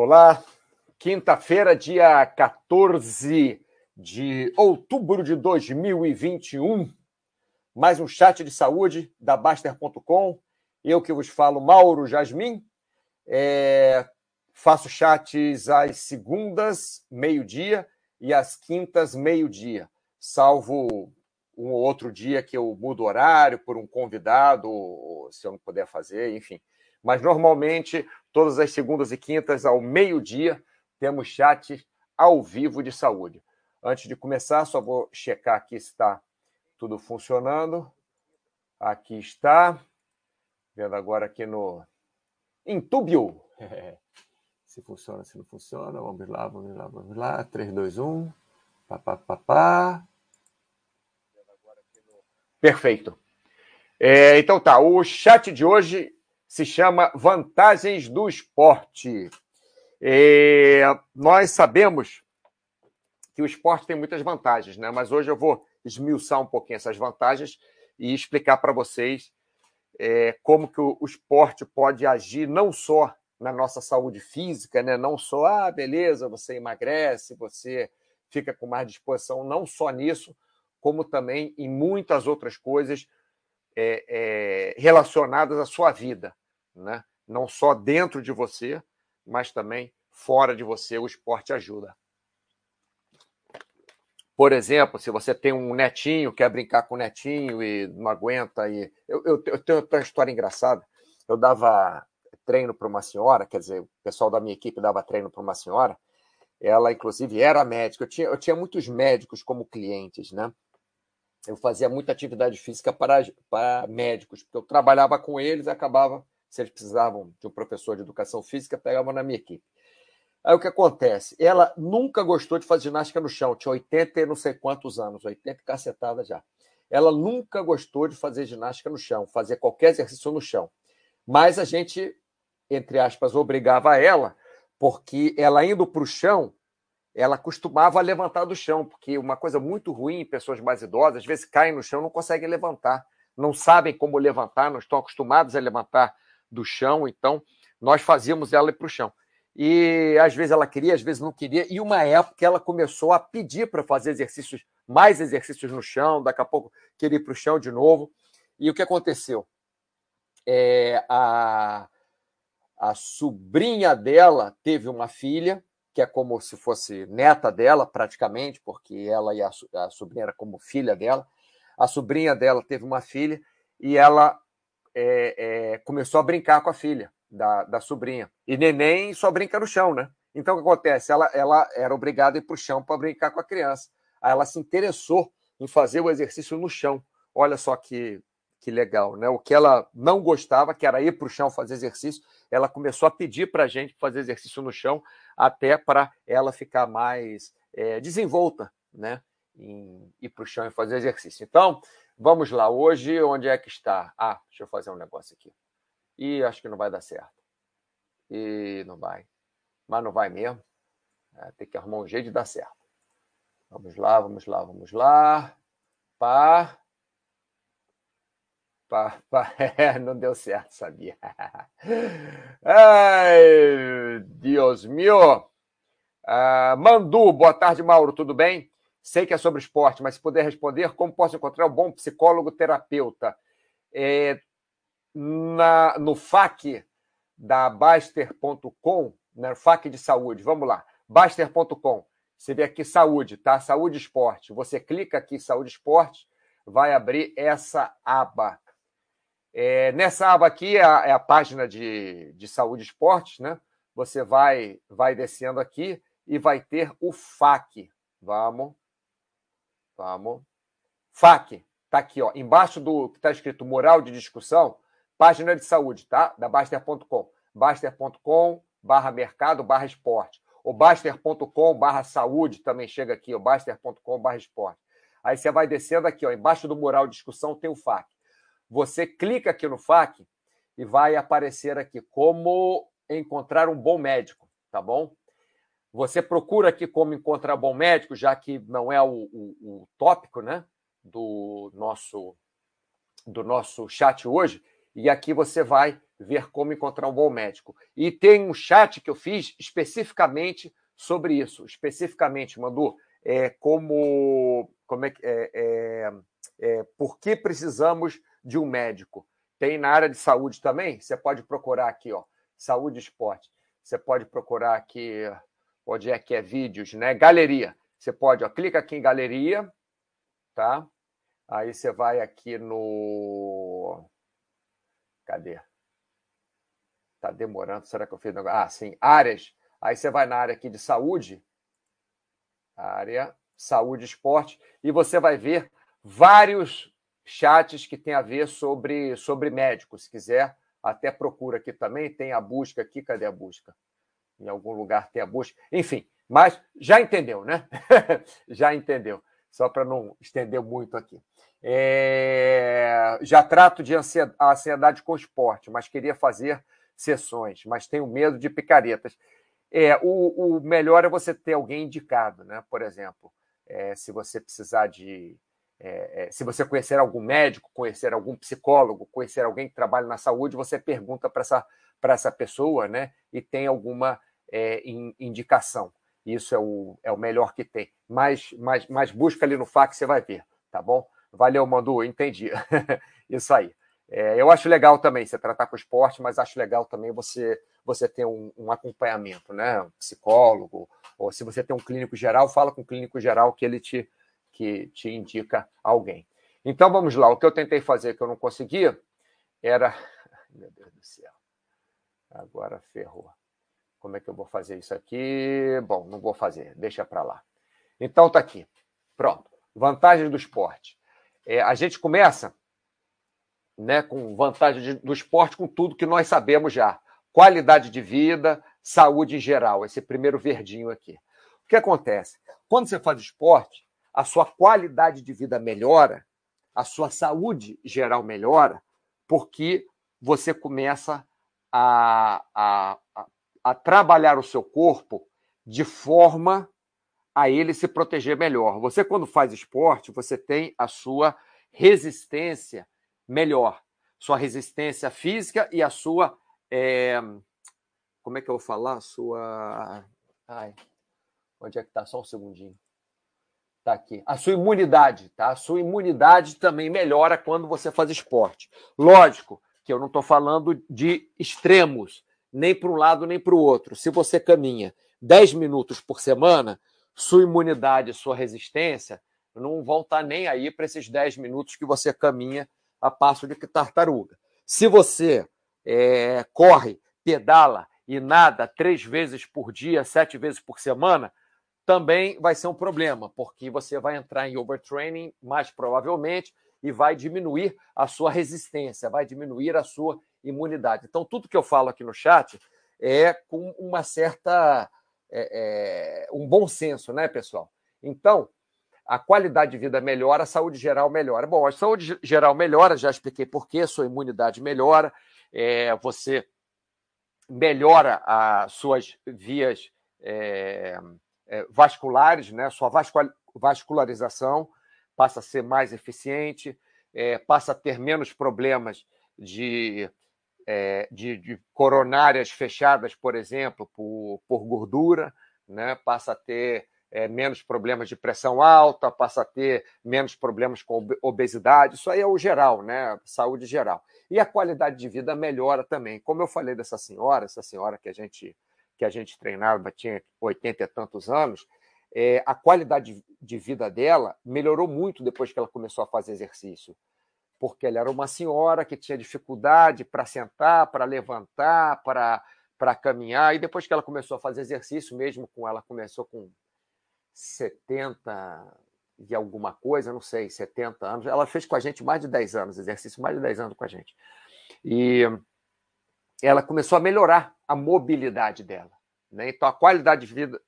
Olá, quinta-feira, dia 14 de outubro de 2021. Mais um chat de saúde da Baster.com. Eu que vos falo, Mauro Jasmin. É, faço chats às segundas, meio-dia, e às quintas, meio-dia. Salvo um ou outro dia que eu mudo horário por um convidado, se eu não puder fazer, enfim. Mas normalmente, todas as segundas e quintas, ao meio-dia, temos chat ao vivo de saúde. Antes de começar, só vou checar aqui se está tudo funcionando. Aqui está. Vendo agora aqui no Intubio. se funciona, se não funciona. Vamos lá, vamos lá, vamos lá. 3, 2, 1. Pá, pá, pá, pá. Perfeito. É, então tá, o chat de hoje se chama Vantagens do Esporte. É, nós sabemos que o esporte tem muitas vantagens, né? mas hoje eu vou esmiuçar um pouquinho essas vantagens e explicar para vocês é, como que o, o, esporte pode agir não só na nossa saúde física, né? não só, ah, beleza, você emagrece, você fica com mais disposição, não só nisso, como também em muitas outras coisas é, é, relacionadas à sua vida, né? não só dentro de você, mas também fora de você, o esporte ajuda. Por exemplo, se você tem um netinho, quer brincar com o netinho e não aguenta. E... Eu, eu, eu tenho uma história engraçada. Eu dava treino para uma senhora, quer dizer, o pessoal da minha equipe dava treino para uma senhora. Ela, inclusive, era médica. Eu tinha, eu tinha muitos médicos como clientes, né? Eu fazia muita atividade física para, para médicos, porque eu trabalhava com eles e acabava, se eles precisavam de um professor de educação física, pegavam na minha equipe. Aí o que acontece? Ela nunca gostou de fazer ginástica no chão, tinha 80 e não sei quantos anos, 80 cacetada já. Ela nunca gostou de fazer ginástica no chão, fazer qualquer exercício no chão. Mas a gente, entre aspas, obrigava ela, porque ela indo para o chão, ela costumava levantar do chão, porque uma coisa muito ruim em pessoas mais idosas, às vezes caem no chão, não conseguem levantar, não sabem como levantar, não estão acostumados a levantar do chão, então nós fazíamos ela ir para o chão. E às vezes ela queria, às vezes não queria, e uma época ela começou a pedir para fazer exercícios, mais exercícios no chão, daqui a pouco queria ir para o chão de novo. E o que aconteceu? É, a, a sobrinha dela teve uma filha, que é como se fosse neta dela, praticamente, porque ela e a, a sobrinha era como filha dela. A sobrinha dela teve uma filha e ela é, é, começou a brincar com a filha da, da sobrinha. E neném só brinca no chão, né? Então o que acontece? Ela, ela era obrigada a ir para o chão para brincar com a criança. Aí ela se interessou em fazer o exercício no chão. Olha só que, que legal, né? O que ela não gostava, que era ir para o chão fazer exercício, ela começou a pedir para a gente fazer exercício no chão, até para ela ficar mais é, desenvolta, né? Em ir para o chão e fazer exercício. Então, vamos lá. Hoje, onde é que está? Ah, deixa eu fazer um negócio aqui. E acho que não vai dar certo. E não vai. Mas não vai mesmo. É, tem que arrumar um jeito de dar certo. Vamos lá, vamos lá, vamos lá. Pá. Pá. É, não deu certo, sabia. Ai, Deus meu. Ah, Mandu, boa tarde, Mauro, tudo bem? Sei que é sobre esporte, mas se puder responder, como posso encontrar um bom psicólogo terapeuta? É, na, no FAQ da Baster.com, né, FAQ de saúde, vamos lá, Baster.com. Você vê aqui saúde, tá? Saúde esporte. Você clica aqui saúde esporte, vai abrir essa aba. É, nessa aba aqui é a, é a página de, de saúde esporte, né? Você vai, vai descendo aqui e vai ter o FAQ. Vamos. Vamos. FAQ. Tá aqui, ó. Embaixo do que está escrito moral de discussão, página de saúde, tá? Da Baster.com. Baster.com barra mercado barra esporte. O Baster.com barra saúde também chega aqui, o Baster.com barra esporte. Aí você vai descendo aqui, ó, embaixo do mural de discussão tem o FAQ. Você clica aqui no FAQ e vai aparecer aqui como encontrar um bom médico, tá bom? Você procura aqui como encontrar bom médico, já que não é o, o, o tópico, né, do nosso do nosso chat hoje. E aqui você vai ver como encontrar um bom médico. E tem um chat que eu fiz especificamente sobre isso. Especificamente, Mandu, é, como, como é, é, é, é, por que precisamos de um médico. Tem na área de saúde também, você pode procurar aqui, ó, saúde e esporte. Você pode procurar aqui, onde é que é vídeos, né? Galeria. Você pode, ó, clica aqui em galeria, tá? Aí você vai aqui no. Cadê? Tá demorando. Será que eu fiz negócio? Ah, sim. Áreas. Aí você vai na área aqui de saúde. Área saúde e esporte. E você vai ver vários chats que tem a ver sobre, sobre médicos. Se quiser, até procura aqui também. Tem a busca aqui. Cadê a busca? Em algum lugar tem a busca. Enfim, mas já entendeu, né? já entendeu. Só para não estender muito aqui. É... Já trato de ansiedade com esporte, mas queria fazer sessões, mas tenho medo de picaretas. É, o, o melhor é você ter alguém indicado, né? Por exemplo, é, se você precisar de. É, é se você conhecer algum médico, conhecer algum psicólogo, conhecer alguém que trabalha na saúde, você pergunta para essa, essa pessoa, né? E tem alguma é, in, indicação. Isso é o, é o melhor que tem. Mas, mas, mas busca ali no fax, você vai ver, tá bom? Valeu, Mandu, entendi. Isso aí. É, eu acho legal também você tratar com esporte, mas acho legal também você você ter um, um, acompanhamento, né? Um psicólogo, ou se você tem um clínico geral, fala com o clínico geral que ele te, que te indica alguém. Então vamos lá, o que eu tentei fazer que eu não conseguia era. Meu Deus do céu. Agora ferrou. Como é que eu vou fazer isso aqui? Bom, não vou fazer, deixa para lá. Então tá aqui. Pronto. Vantagens do esporte. É, a gente começa né, com vantagem do esporte, com tudo que nós sabemos já. Qualidade de vida, saúde em geral, esse primeiro verdinho aqui. O que acontece? Quando você faz esporte, a sua qualidade de vida melhora, a sua saúde geral melhora, porque você começa a, a, a, a trabalhar o seu corpo de forma a ele se proteger melhor. Você, quando faz esporte, você tem a sua resistência melhor. Sua resistência física e a sua. É... Como é que eu vou falar? Sua. Ai, onde é que está? Só um segundinho. Está aqui. A sua imunidade, tá? A sua imunidade também melhora quando você faz esporte. Lógico que eu não estou falando de extremos, nem para um lado nem para o outro. Se você caminha 10 minutos por semana, sua imunidade, sua resistência não vão estar tá nem aí para esses 10 minutos que você caminha a passo de tartaruga. Se você é, corre, pedala e nada três vezes por dia, sete vezes por semana, também vai ser um problema, porque você vai entrar em overtraining, mais provavelmente, e vai diminuir a sua resistência, vai diminuir a sua imunidade. Então, tudo que eu falo aqui no chat é com uma certa. É, é, um bom senso, né, pessoal? Então, a qualidade de vida melhora, a saúde geral melhora. Bom, a saúde geral melhora, já expliquei por quê, sua imunidade melhora, é, você melhora as suas vias é, é, vasculares, né? sua vascularização passa a ser mais eficiente, é, passa a ter menos problemas de, é, de, de, coronárias fechadas, por exemplo, por, por gordura, né? passa a ter é, menos problemas de pressão alta, passa a ter menos problemas com obesidade. Isso aí é o geral, né? Saúde geral. E a qualidade de vida melhora também. Como eu falei dessa senhora, essa senhora que a gente que a gente treinava, tinha 80 e tantos anos, é, a qualidade de vida dela melhorou muito depois que ela começou a fazer exercício. Porque ela era uma senhora que tinha dificuldade para sentar, para levantar, para, para caminhar. E depois que ela começou a fazer exercício, mesmo com ela começou com 70 e alguma coisa, não sei, 70 anos. Ela fez com a gente mais de 10 anos, exercício mais de 10 anos com a gente. E ela começou a melhorar a mobilidade dela. Né? Então a qualidade de vida,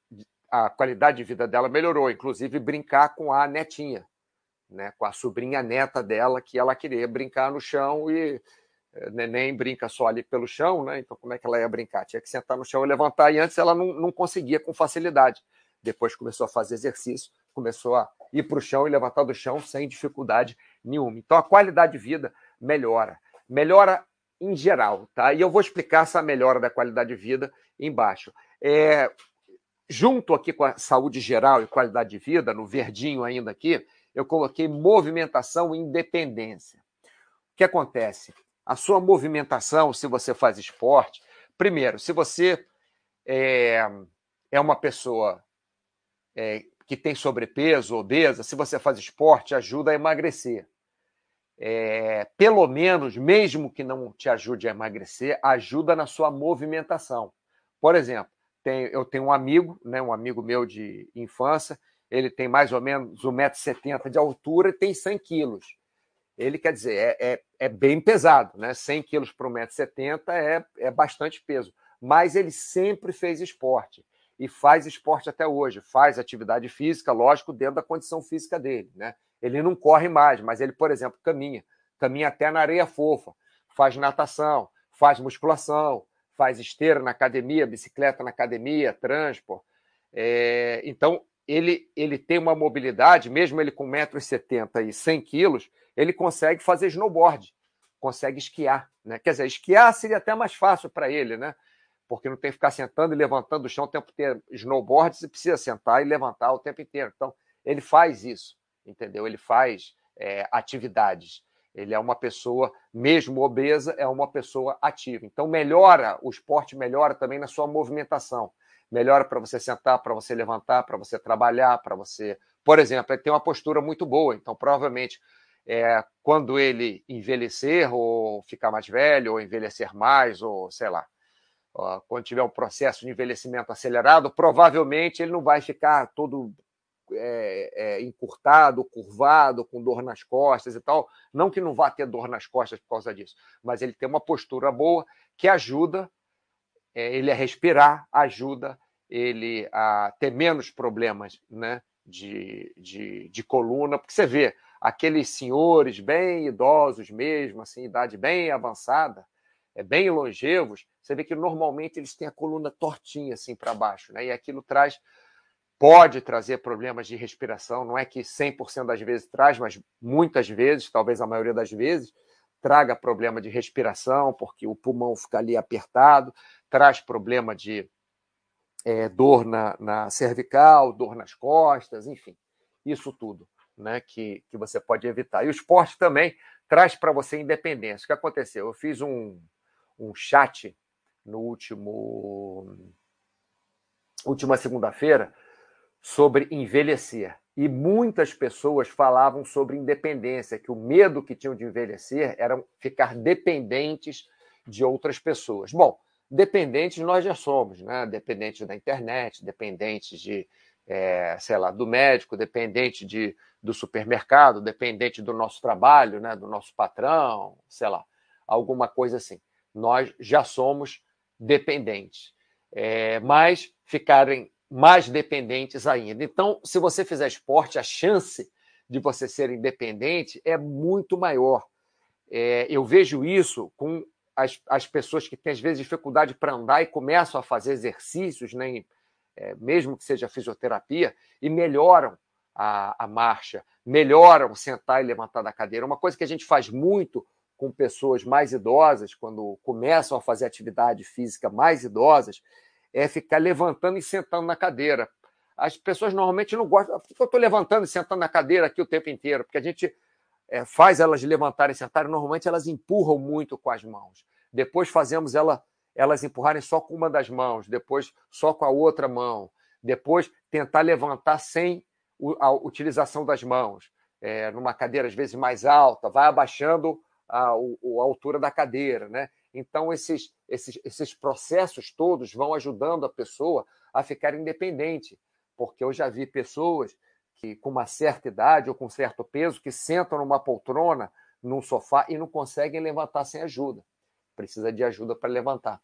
a qualidade de vida dela melhorou, inclusive brincar com a netinha, né? com a sobrinha neta dela, que ela queria brincar no chão e eh, neném brinca só ali pelo chão, né? Então como é que ela ia brincar? Tinha que sentar no chão e levantar, e antes ela não, não conseguia com facilidade depois começou a fazer exercício, começou a ir para o chão e levantar do chão sem dificuldade nenhuma. Então a qualidade de vida melhora. Melhora em geral, tá? E eu vou explicar essa melhora da qualidade de vida embaixo. É, junto aqui com a saúde geral e qualidade de vida, no verdinho ainda aqui, eu coloquei movimentação e independência. O que acontece? A sua movimentação, se você faz esporte, primeiro, se você é, é uma pessoa é, que tem sobrepeso, obesa, se você faz esporte, ajuda a emagrecer é, pelo menos, mesmo que não te ajude a emagrecer, ajuda na sua movimentação. Por exemplo, tem, eu tenho um amigo, né, um amigo meu de infância, ele tem mais ou menos 1,70m de altura e tem 100 quilos. Ele quer dizer, é, é, é bem pesado, né? 100 quilos para 1,70m é, é bastante peso. Mas ele sempre fez esporte e faz esporte até hoje, faz atividade física, lógico, dentro da condição física dele, né? Ele não corre mais, mas ele, por exemplo, caminha. Caminha até na areia fofa, faz natação, faz musculação, faz esteira na academia, bicicleta na academia, transporte. É, então, ele, ele tem uma mobilidade, mesmo ele com 1,70m e 100 quilos, ele consegue fazer snowboard, consegue esquiar. Né? Quer dizer, esquiar seria até mais fácil para ele, né? porque não tem que ficar sentando e levantando do chão o tempo inteiro. Snowboard, você precisa sentar e levantar o tempo inteiro. Então, ele faz isso entendeu? Ele faz é, atividades. Ele é uma pessoa, mesmo obesa, é uma pessoa ativa. Então, melhora, o esporte melhora também na sua movimentação. Melhora para você sentar, para você levantar, para você trabalhar, para você. Por exemplo, ele tem uma postura muito boa. Então, provavelmente, é, quando ele envelhecer, ou ficar mais velho, ou envelhecer mais, ou sei lá, quando tiver um processo de envelhecimento acelerado, provavelmente ele não vai ficar todo é, é, encurtado, curvado, com dor nas costas e tal. Não que não vá ter dor nas costas por causa disso, mas ele tem uma postura boa que ajuda é, ele a respirar, ajuda ele a ter menos problemas né, de, de, de coluna, porque você vê aqueles senhores bem idosos mesmo, assim, idade bem avançada, é, bem longevos, você vê que normalmente eles têm a coluna tortinha assim para baixo, né? E aquilo traz pode trazer problemas de respiração, não é que 100% das vezes traz, mas muitas vezes, talvez a maioria das vezes, traga problema de respiração, porque o pulmão fica ali apertado, traz problema de é, dor na, na, cervical, dor nas costas, enfim, isso tudo né, que, que você pode evitar. E o esporte também traz para você independência. O que aconteceu? Eu fiz um, um chat no último última segunda-feira sobre envelhecer. E muitas pessoas falavam sobre independência, que o medo que tinham de envelhecer era ficar dependentes de outras pessoas. Bom, dependentes nós já somos, né? Dependentes da internet, dependentes de, é, sei lá, do médico, dependente de, do supermercado, dependente do nosso trabalho, né? Do nosso patrão, sei lá, alguma coisa assim. Nós já somos dependentes. É, mas ficarem mais dependentes ainda. Então, se você fizer esporte, a chance de você ser independente é muito maior. É, eu vejo isso com as, as pessoas que têm, às vezes, dificuldade para andar e começam a fazer exercícios, né, é, mesmo que seja fisioterapia, e melhoram a, a marcha, melhoram sentar e levantar da cadeira. Uma coisa que a gente faz muito com pessoas mais idosas, quando começam a fazer atividade física mais idosas, é ficar levantando e sentando na cadeira. As pessoas normalmente não gostam. Por que eu estou levantando e sentando na cadeira aqui o tempo inteiro? Porque a gente é, faz elas levantarem e sentarem, normalmente elas empurram muito com as mãos. Depois fazemos ela, elas empurrarem só com uma das mãos, depois só com a outra mão, depois tentar levantar sem a utilização das mãos, é, numa cadeira às vezes mais alta, vai abaixando a, a altura da cadeira, né? Então, esses, esses, esses processos todos vão ajudando a pessoa a ficar independente, porque eu já vi pessoas que, com uma certa idade ou com certo peso, que sentam numa poltrona, num sofá e não conseguem levantar sem ajuda. Precisa de ajuda para levantar.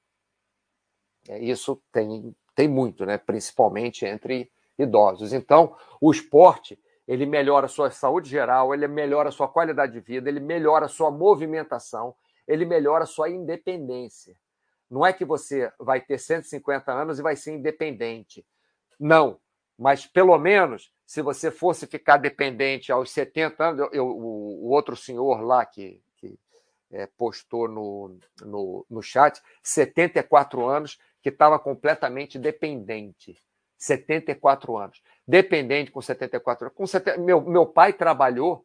É, isso tem, tem muito, né? principalmente entre idosos. Então, o esporte ele melhora a sua saúde geral, ele melhora a sua qualidade de vida, ele melhora a sua movimentação, ele melhora a sua independência. Não é que você vai ter 150 anos e vai ser independente. Não. Mas, pelo menos, se você fosse ficar dependente aos 70 anos, eu, o, o, outro senhor lá que, que, é, postou no, no, no chat, 74 anos, que estava completamente dependente. 74 anos. Dependente com 74 anos. Com 70, meu, meu pai trabalhou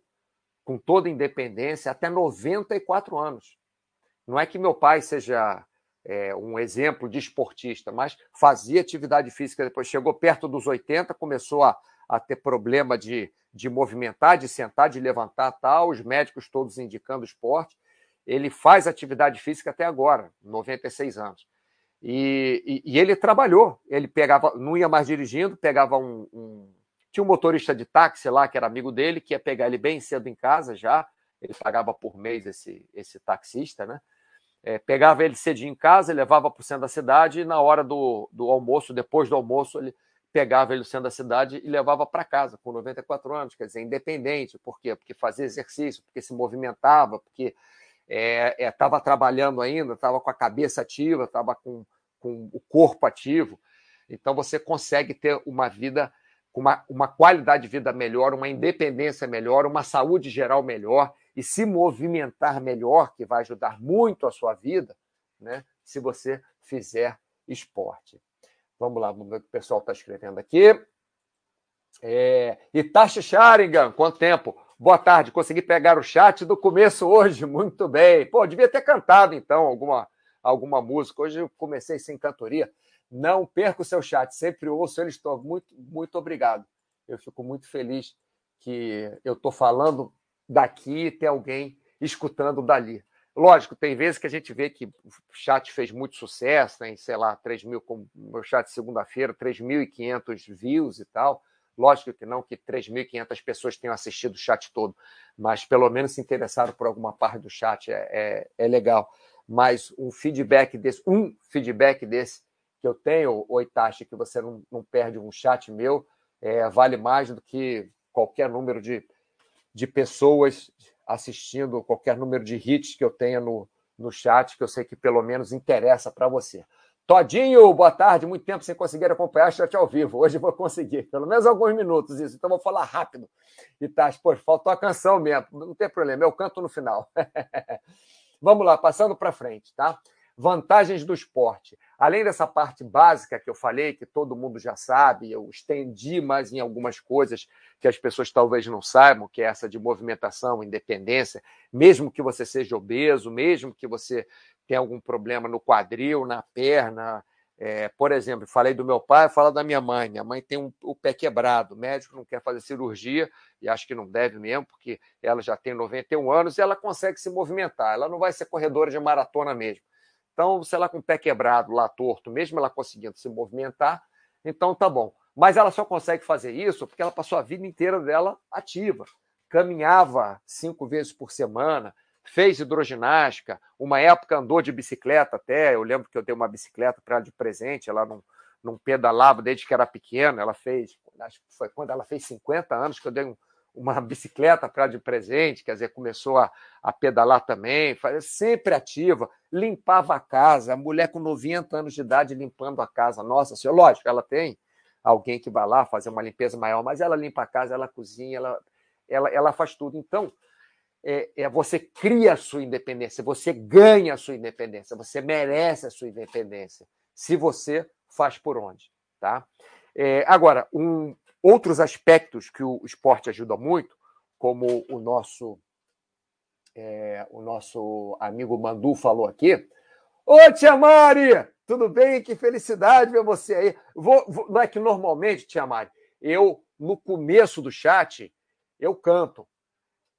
com toda independência até 94 anos. Não é que meu pai seja é, um exemplo de esportista, mas fazia atividade física depois. Chegou perto dos 80, começou a, a ter problema de, de movimentar, de sentar, de levantar, tal, os médicos todos indicando esporte. Ele faz atividade física até agora, 96 anos. E, e, e ele trabalhou. Ele pegava, não ia mais dirigindo, pegava um, um, Tinha um motorista de táxi lá, que era amigo dele, que ia pegar ele bem cedo em casa já. Ele pagava por mês esse, esse taxista, né? É, pegava ele cedinho em casa, levava para o centro da cidade e na hora do, do almoço, depois do almoço, ele pegava ele no centro da cidade e levava para casa, com 94 anos, quer dizer, independente. Por quê? Porque fazia exercício, porque se movimentava, porque estava é, é, trabalhando ainda, estava com a cabeça ativa, estava com, com o corpo ativo. Então você consegue ter uma vida com uma, uma qualidade de vida melhor, uma independência melhor, uma saúde geral melhor e se movimentar melhor, que vai ajudar muito a sua vida, né? Se você fizer esporte. Vamos lá, vamos ver o que o pessoal está escrevendo aqui. É, Itachi Sharingan, quanto tempo? Boa tarde, consegui pegar o chat do começo hoje, muito bem. Pô, devia ter cantado então alguma, alguma música. Hoje eu comecei sem cantoria. Não perca o seu chat, sempre ouço ele. Estou muito, muito obrigado. Eu fico muito feliz que eu estou falando daqui e tem alguém escutando dali. Lógico, tem vezes que a gente vê que o chat fez muito sucesso, tem, sei lá, 3 mil, como meu chat segunda-feira, 3.500 views e tal. Lógico que não que 3.500 pessoas tenham assistido o chat todo, mas pelo menos se interessaram por alguma parte do chat, é, é, é legal. Mas um feedback desse, um feedback desse que eu tenho, Oitachi, que você não, não perde um chat meu, é, vale mais do que qualquer número de de pessoas assistindo, qualquer número de hits que eu tenha no, no chat, que eu sei que pelo menos interessa para você. Todinho, boa tarde. Muito tempo sem conseguir acompanhar o chat ao vivo. Hoje vou conseguir, pelo menos alguns minutos isso. Então vou falar rápido. E tá, pô, faltou a canção mesmo. Não tem problema, eu canto no final. Vamos lá, passando para frente, tá? Vantagens do esporte. Além dessa parte básica que eu falei, que todo mundo já sabe, eu estendi mais em algumas coisas que as pessoas talvez não saibam, que é essa de movimentação, independência, mesmo que você seja obeso, mesmo que você tenha algum problema no quadril, na perna. É, por exemplo, falei do meu pai, fala da minha mãe. Minha mãe tem um, o pé quebrado, o médico não quer fazer cirurgia, e acho que não deve mesmo, porque ela já tem 91 anos e ela consegue se movimentar. Ela não vai ser corredora de maratona mesmo então, se ela com o pé quebrado, lá torto, mesmo ela conseguindo se movimentar, então tá bom. Mas ela só consegue fazer isso porque ela passou a vida inteira dela ativa. Caminhava cinco vezes por semana, fez hidroginástica, uma época andou de bicicleta até. Eu lembro que eu dei uma bicicleta para ela de presente, ela não, não pedalava desde que era pequena. Ela fez, acho que foi quando ela fez 50 anos que eu dei um, uma bicicleta para de presente, quer dizer, começou a, a pedalar também, sempre ativa, limpava a casa, a mulher com 90 anos de idade limpando a casa. Nossa senhora, lógico, ela tem alguém que vai lá fazer uma limpeza maior, mas ela limpa a casa, ela cozinha, ela, ela, ela faz tudo. Então, é, é, você cria a sua independência, você ganha a sua independência, você merece a sua independência, se você faz por onde. Tá? É, agora, um, Outros aspectos que o esporte ajuda muito, como o nosso é, o nosso amigo Mandu falou aqui. Ô, Tia Mari! Tudo bem? Que felicidade ver você aí. Vou, vou, não é que normalmente, Tia Mari, eu, no começo do chat, eu canto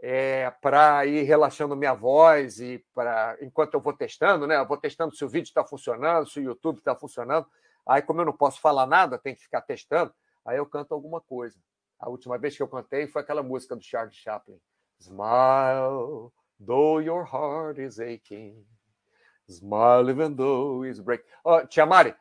é, para ir relaxando minha voz e para enquanto eu vou testando, né? Eu vou testando se o vídeo está funcionando, se o YouTube está funcionando. Aí, como eu não posso falar nada, tem que ficar testando aí eu canto alguma coisa. A última vez que eu cantei foi aquela música do Charles Chaplin. Smile, though your heart is aching. Smile even though it's breaking. Oh, Tia Mari,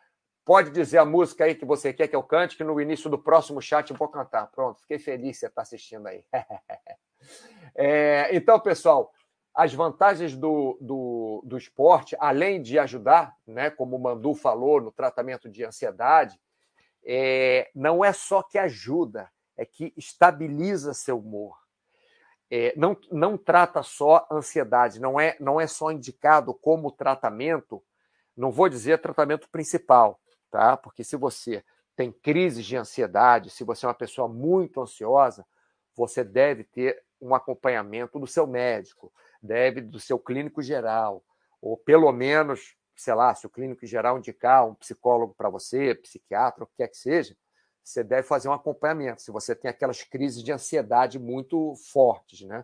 pode dizer a música aí que você quer que eu cante, que no início do próximo chat eu vou cantar. Pronto, fiquei feliz você está assistindo aí. é, então, pessoal, as vantagens do, do, do esporte, além de ajudar, né, como o Mandu falou, no tratamento de ansiedade, é, não é só que ajuda, é que estabiliza seu humor. é, não, não trata só ansiedade, não é, não é só indicado como tratamento, não vou dizer tratamento principal, tá? Porque se você tem crises de ansiedade, se você é uma pessoa muito ansiosa, você deve ter um acompanhamento do seu médico, deve do seu clínico geral, ou pelo menos, sei lá, se o clínico geral indicar um psicólogo para você, psiquiatra, o que quer que seja, você deve fazer um acompanhamento, se você tem aquelas crises de ansiedade muito fortes, né?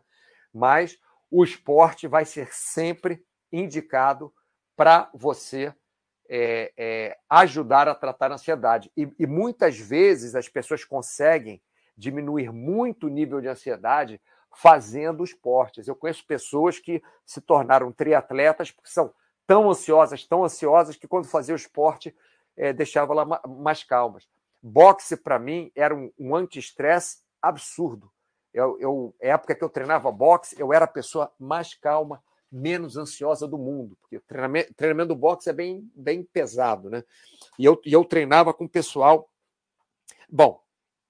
Mas o esporte vai ser sempre indicado para você é, é, ajudar a tratar a ansiedade. E, e, muitas vezes as pessoas conseguem diminuir muito o nível de ansiedade fazendo esportes. Eu conheço pessoas que se tornaram triatletas porque são tão ansiosas, tão ansiosas, que quando faziam o esporte é, deixava lá mais calmas. Boxe, para mim, era um, um anti-estresse absurdo. Eu, eu, época que eu treinava boxe, eu era a pessoa mais calma, menos ansiosa do mundo, porque treinamento, treinamento do boxe é bem, bem pesado, né? E eu, e eu treinava com o pessoal. Bom,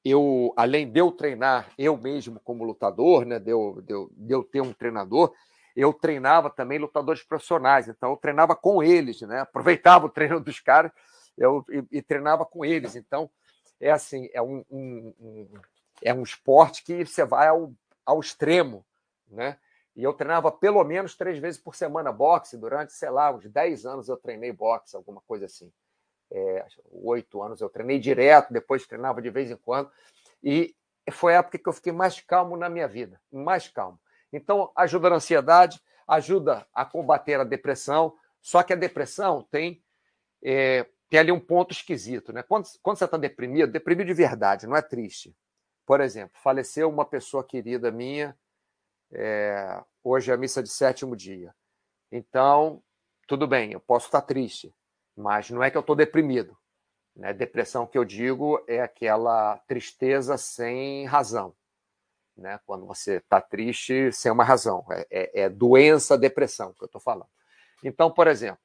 eu, além de eu treinar eu mesmo como lutador, né? De eu, de eu, de eu ter um treinador, eu treinava também lutadores profissionais, então eu treinava com eles, né? Aproveitava o treino dos caras eu, e, e treinava com eles. Então, é assim, é um, um, um, é um esporte que você vai ao, ao extremo, né? E eu treinava pelo menos três vezes por semana boxe durante, sei lá, uns 10 anos eu treinei boxe, alguma coisa assim. É, oito anos eu treinei direto, depois treinava de vez em quando. E foi a época que eu fiquei mais calmo na minha vida, mais calmo. Então, ajuda na ansiedade, ajuda a combater a depressão, só que a depressão tem é, tem ali um ponto esquisito, né? Quando, quando você está deprimido, deprimido de verdade, não é triste. Por exemplo, faleceu uma pessoa querida minha, é, hoje é a missa de sétimo dia. Então, tudo bem, eu posso estar triste, mas não é que eu estou deprimido. Né? Depressão que eu digo é aquela tristeza sem razão. Né? Quando você está triste sem uma razão. É, é, é doença, depressão que eu estou falando. Então, por exemplo,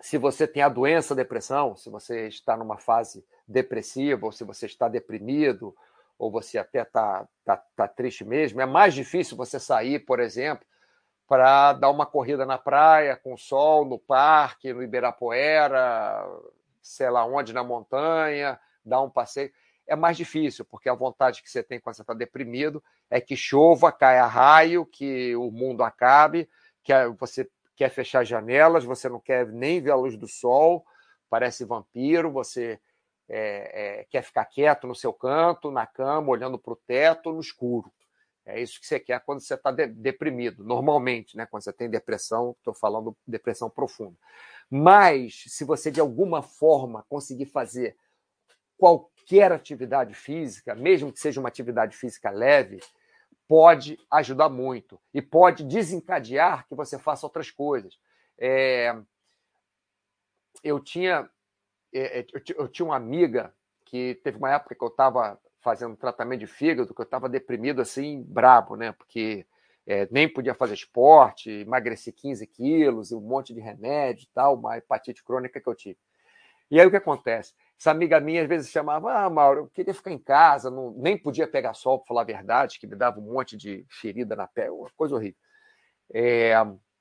se você tem a doença depressão, se você está numa fase depressiva, ou se você está deprimido, ou você até está tá, tá triste mesmo, é mais difícil você sair, por exemplo, para dar uma corrida na praia, com sol, no parque, no Ibirapuera, sei lá onde, na montanha, dar um passeio. É mais difícil, porque a vontade que você tem quando você está deprimido é que chova, caia raio, que o mundo acabe, que você quer fechar janelas, você não quer nem ver a luz do sol, parece vampiro, você é, é, quer ficar quieto no seu canto, na cama, olhando para o teto, no escuro. É isso que você quer quando você está de deprimido, normalmente, né? Quando você tem depressão, estou falando depressão profunda. Mas, se você de alguma forma conseguir fazer qualquer atividade física, mesmo que seja uma atividade física leve, pode ajudar muito e pode desencadear que você faça outras coisas. É, eu tinha é, é eu tinha uma amiga que teve uma época que eu estava fazendo tratamento de fígado, que eu estava deprimido assim, brabo, né? Porque é, nem podia fazer esporte, emagreci 15 quilos, um monte de remédio e tal, uma hepatite crônica que eu tive. E aí o que acontece? Essa amiga minha às vezes chamava, ah, Mauro, eu queria ficar em casa, não, nem podia pegar sol, para falar a verdade, que me dava um monte de ferida na pele, uma coisa horrível. É,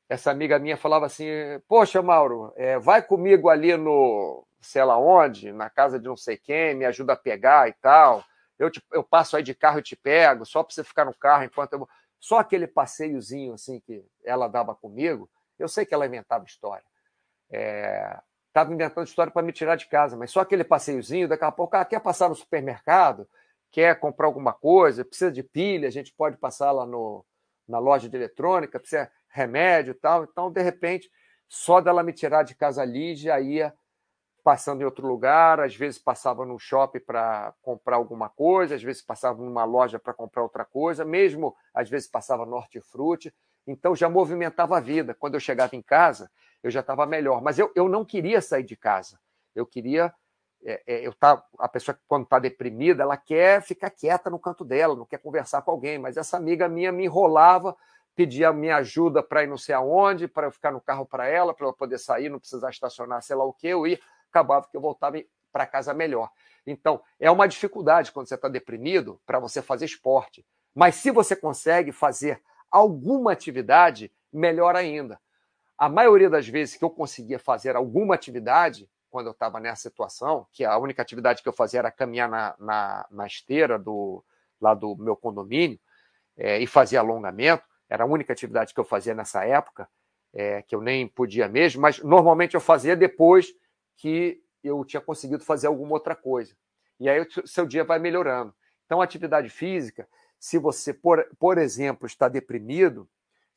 essa amiga minha falava assim, poxa, Mauro, é, vai comigo ali no, sei lá onde, na casa de não sei quem, me ajuda a pegar e tal. Eu, te, eu passo aí de carro e te pego, só para você ficar no carro enquanto eu. Só aquele passeiozinho assim que ela dava comigo, eu sei que ela inventava história. É, estava inventando história para me tirar de casa, mas só aquele passeiozinho, daqui a pouco, ah, quer passar no supermercado, quer comprar alguma coisa, precisa de pilha, a gente pode passar lá no, na loja de eletrônica, precisa de remédio e tal. Então, de repente, só dela me tirar de casa ali, já ia passando em outro lugar, às vezes passava no shopping para comprar alguma coisa, às vezes passava numa loja para comprar outra coisa, mesmo às vezes passava no hortifruti, então já movimentava a vida. Quando eu chegava em casa, eu já estava melhor. Mas eu, eu não queria sair de casa. Eu queria. É, é, eu tá, a pessoa, quando está deprimida, ela quer ficar quieta no canto dela, não quer conversar com alguém. Mas essa amiga minha me enrolava, pedia minha ajuda para ir não sei aonde, para eu ficar no carro para ela, para eu poder sair, não precisar estacionar, sei lá o que, eu ia. Acabava que eu voltava para casa melhor. Então, é uma dificuldade quando você está deprimido para você fazer esporte. Mas se você consegue fazer alguma atividade, melhor ainda. A maioria das vezes que eu conseguia fazer alguma atividade, quando eu estava nessa situação, que a única atividade que eu fazia era caminhar na, na, na esteira do, lá do meu condomínio é, e fazer alongamento, era a única atividade que eu fazia nessa época, é, que eu nem podia mesmo, mas normalmente eu fazia depois que eu tinha conseguido fazer alguma outra coisa. E aí o seu dia vai melhorando. Então, atividade física, se você, por, por exemplo, está deprimido,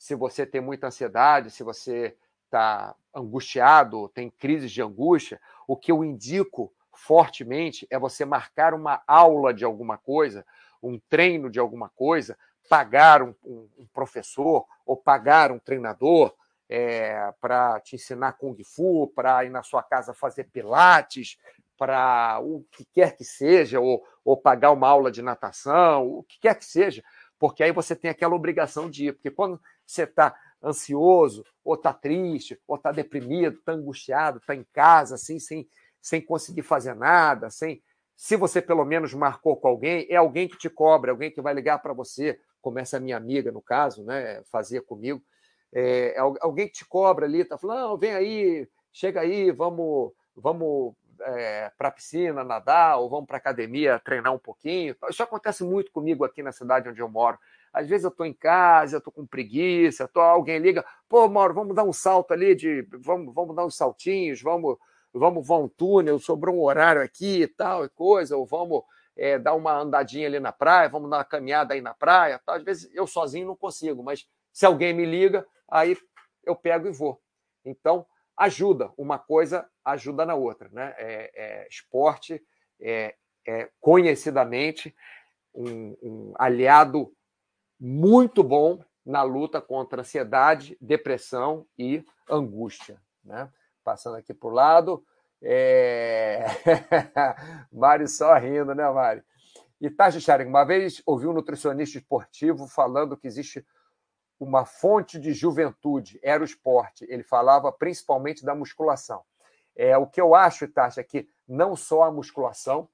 se você tem muita ansiedade, se você está angustiado, tem crises de angústia, o que eu indico fortemente é você marcar uma aula de alguma coisa, um treino de alguma coisa, pagar um, um, um professor ou pagar um treinador é, para te ensinar Kung Fu, para ir na sua casa fazer pilates, para o que quer que seja, ou, ou pagar uma aula de natação, o que quer que seja, porque aí você tem aquela obrigação de ir. Porque quando você está ansioso, ou está triste, ou está deprimido, está angustiado, está em casa, assim, sem, sem conseguir fazer nada, sem. Se você pelo menos marcou com alguém, é alguém que te cobra, alguém que vai ligar para você, como essa minha amiga, no caso, né, fazia comigo. É, alguém que te cobra ali, tá falando, vem aí, chega aí, vamos, vamos é, para a piscina nadar, ou vamos para a academia treinar um pouquinho. Isso acontece muito comigo aqui na cidade onde eu moro. Às vezes eu estou em casa, eu estou com preguiça, tô, alguém liga, pô, Mauro, vamos dar um salto ali, de, vamos, vamos dar uns saltinhos, vamos, vamos voar um túnel, sobrou um horário aqui e tal, e coisa, ou vamos é, dar uma andadinha ali na praia, vamos dar uma caminhada aí na praia. Tal. Às vezes eu sozinho não consigo, mas se alguém me liga, aí eu pego e vou. Então, ajuda, uma coisa ajuda na outra. Né? É, é esporte é, é conhecidamente um, um aliado muito bom na luta contra ansiedade, depressão e angústia. Né? Passando aqui para o lado, é... Mário só rindo, né, Mário? E Taji Sharing, uma vez ouvi um nutricionista esportivo falando que existe uma fonte de juventude, era o esporte. Ele falava principalmente da musculação. É, o que eu acho, Tati, é que não só a musculação,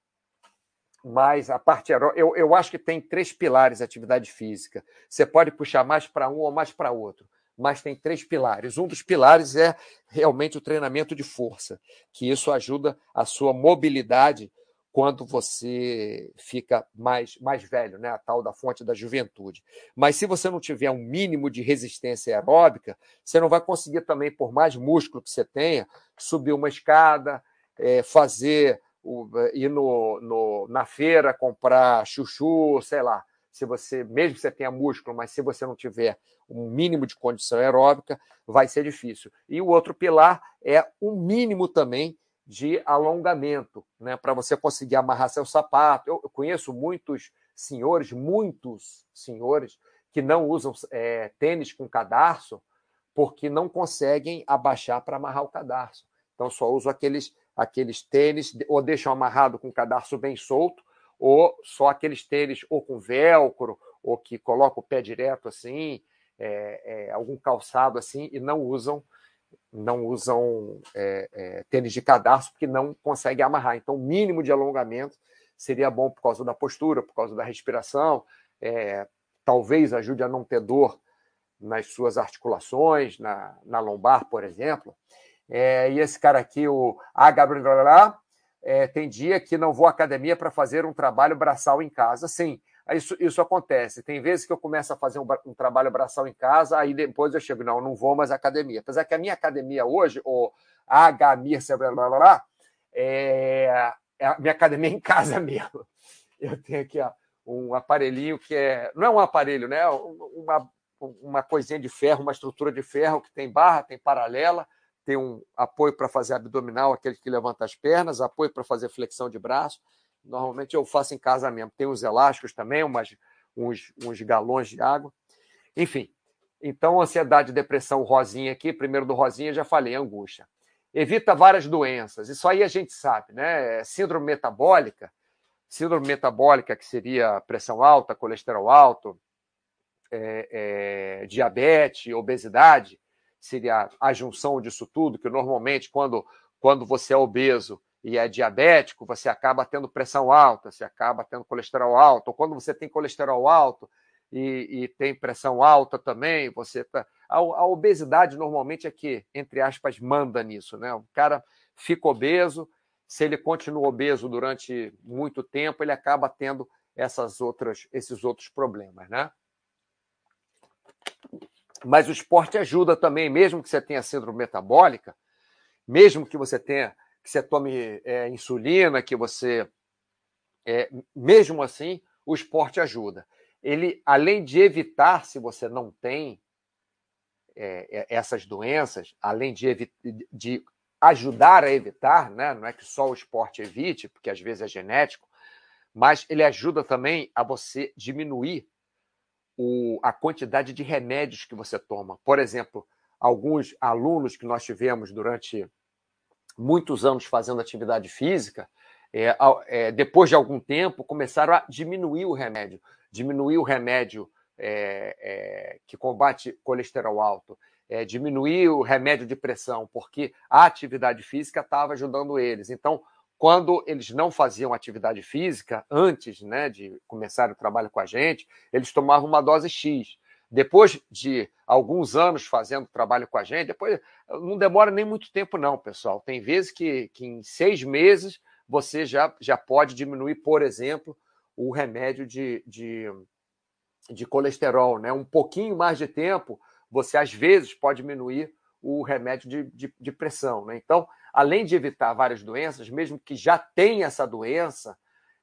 mas a parte aeróbica. Eu, eu acho que tem três pilares atividade física. Você pode puxar mais para um ou mais para outro mas tem três pilares. Um dos pilares é realmente o treinamento de força, que isso ajuda a sua mobilidade quando você fica mais, mais velho, né? a tal da fonte da juventude. Mas se você não tiver um mínimo de resistência aeróbica, você não vai conseguir também, por mais músculo que você tenha, subir uma escada, é, fazer, ir no, no, na feira comprar chuchu, sei lá se você, mesmo que você tenha músculo, mas se você não tiver um mínimo de condição aeróbica, vai ser difícil. E o outro pilar é o mínimo também de alongamento, né, para você conseguir amarrar seu sapato. Eu, eu, conheço muitos senhores, muitos senhores que não usam é, tênis com cadarço porque não conseguem abaixar para amarrar o cadarço. Então só usam aqueles aqueles tênis ou deixam amarrado com o cadarço bem solto ou só aqueles tênis ou com velcro, ou que colocam o pé direto assim, é, é, algum calçado assim, e não usam não usam é, é tênis de cadarço porque não conseguem amarrar. Então, o mínimo de alongamento seria bom por causa da postura, por causa da respiração, é, talvez ajude a não ter dor nas suas articulações, na, na lombar, por exemplo. É, e esse cara aqui, o A. Gabriel é, tem dia que não vou à academia para fazer um trabalho braçal em casa. Sim, isso, isso acontece. Tem vezes que eu começo a fazer um, um, trabalho braçal em casa, aí depois eu chego, não, não vou mais à academia. Apesar que a minha academia hoje, o HMIR, blá, blá, blá, é, é a minha academia em casa mesmo. Eu tenho aqui ó, um aparelhinho que é. Não é um aparelho, né? Uma, uma coisinha de ferro, uma estrutura de ferro que tem barra, tem paralela tem um apoio para fazer abdominal, aquele que levanta as pernas, apoio para fazer flexão de braço. Normalmente eu faço em casa mesmo. Tem os elásticos também, umas, uns, uns galões de água. Enfim, então ansiedade, depressão, rosinha aqui. Primeiro do rosinha, já falei, angústia. Evita várias doenças. Isso aí a gente sabe, né? Síndrome metabólica. Síndrome metabólica, que seria pressão alta, colesterol alto, é, é, diabetes, obesidade seria a junção disso tudo, que normalmente, quando, quando você é obeso e é diabético, você acaba tendo pressão alta, você acaba tendo colesterol alto, ou quando você tem colesterol alto, e, e tem pressão alta também, você tá... a, a, obesidade normalmente é que, entre aspas, manda nisso, né? O cara fica obeso, se ele continua obeso durante muito tempo, ele acaba tendo essas outras, esses outros problemas, né? Mas o esporte ajuda também, mesmo que você tenha síndrome metabólica, mesmo que você tenha, que você tome é, insulina, que você, é, mesmo assim, o esporte ajuda ele, além de evitar, se você não tem é, é essas doenças, além de, de ajudar a evitar, né? não é que só o esporte evite, porque às vezes é genético, mas ele ajuda também a você diminuir o, a quantidade de remédios que você toma. Por exemplo, alguns alunos que nós tivemos durante muitos anos fazendo atividade física, é, é, depois de algum tempo, começaram a diminuir o remédio diminuir o remédio é, é, que combate colesterol alto, é, diminuir o remédio de pressão, porque a atividade física estava ajudando eles. Então, quando eles não faziam atividade física, antes né, de começar o trabalho com a gente, eles tomavam uma dose X. Depois de alguns anos fazendo trabalho com a gente, depois não demora nem muito tempo, não, pessoal. Tem vezes que, que em seis meses você já, já pode diminuir, por exemplo, o remédio de, de, de colesterol. Né? Um pouquinho mais de tempo, você às vezes pode diminuir o remédio de, de, de pressão. Né? Então, além de evitar várias doenças, mesmo que já tenha essa doença,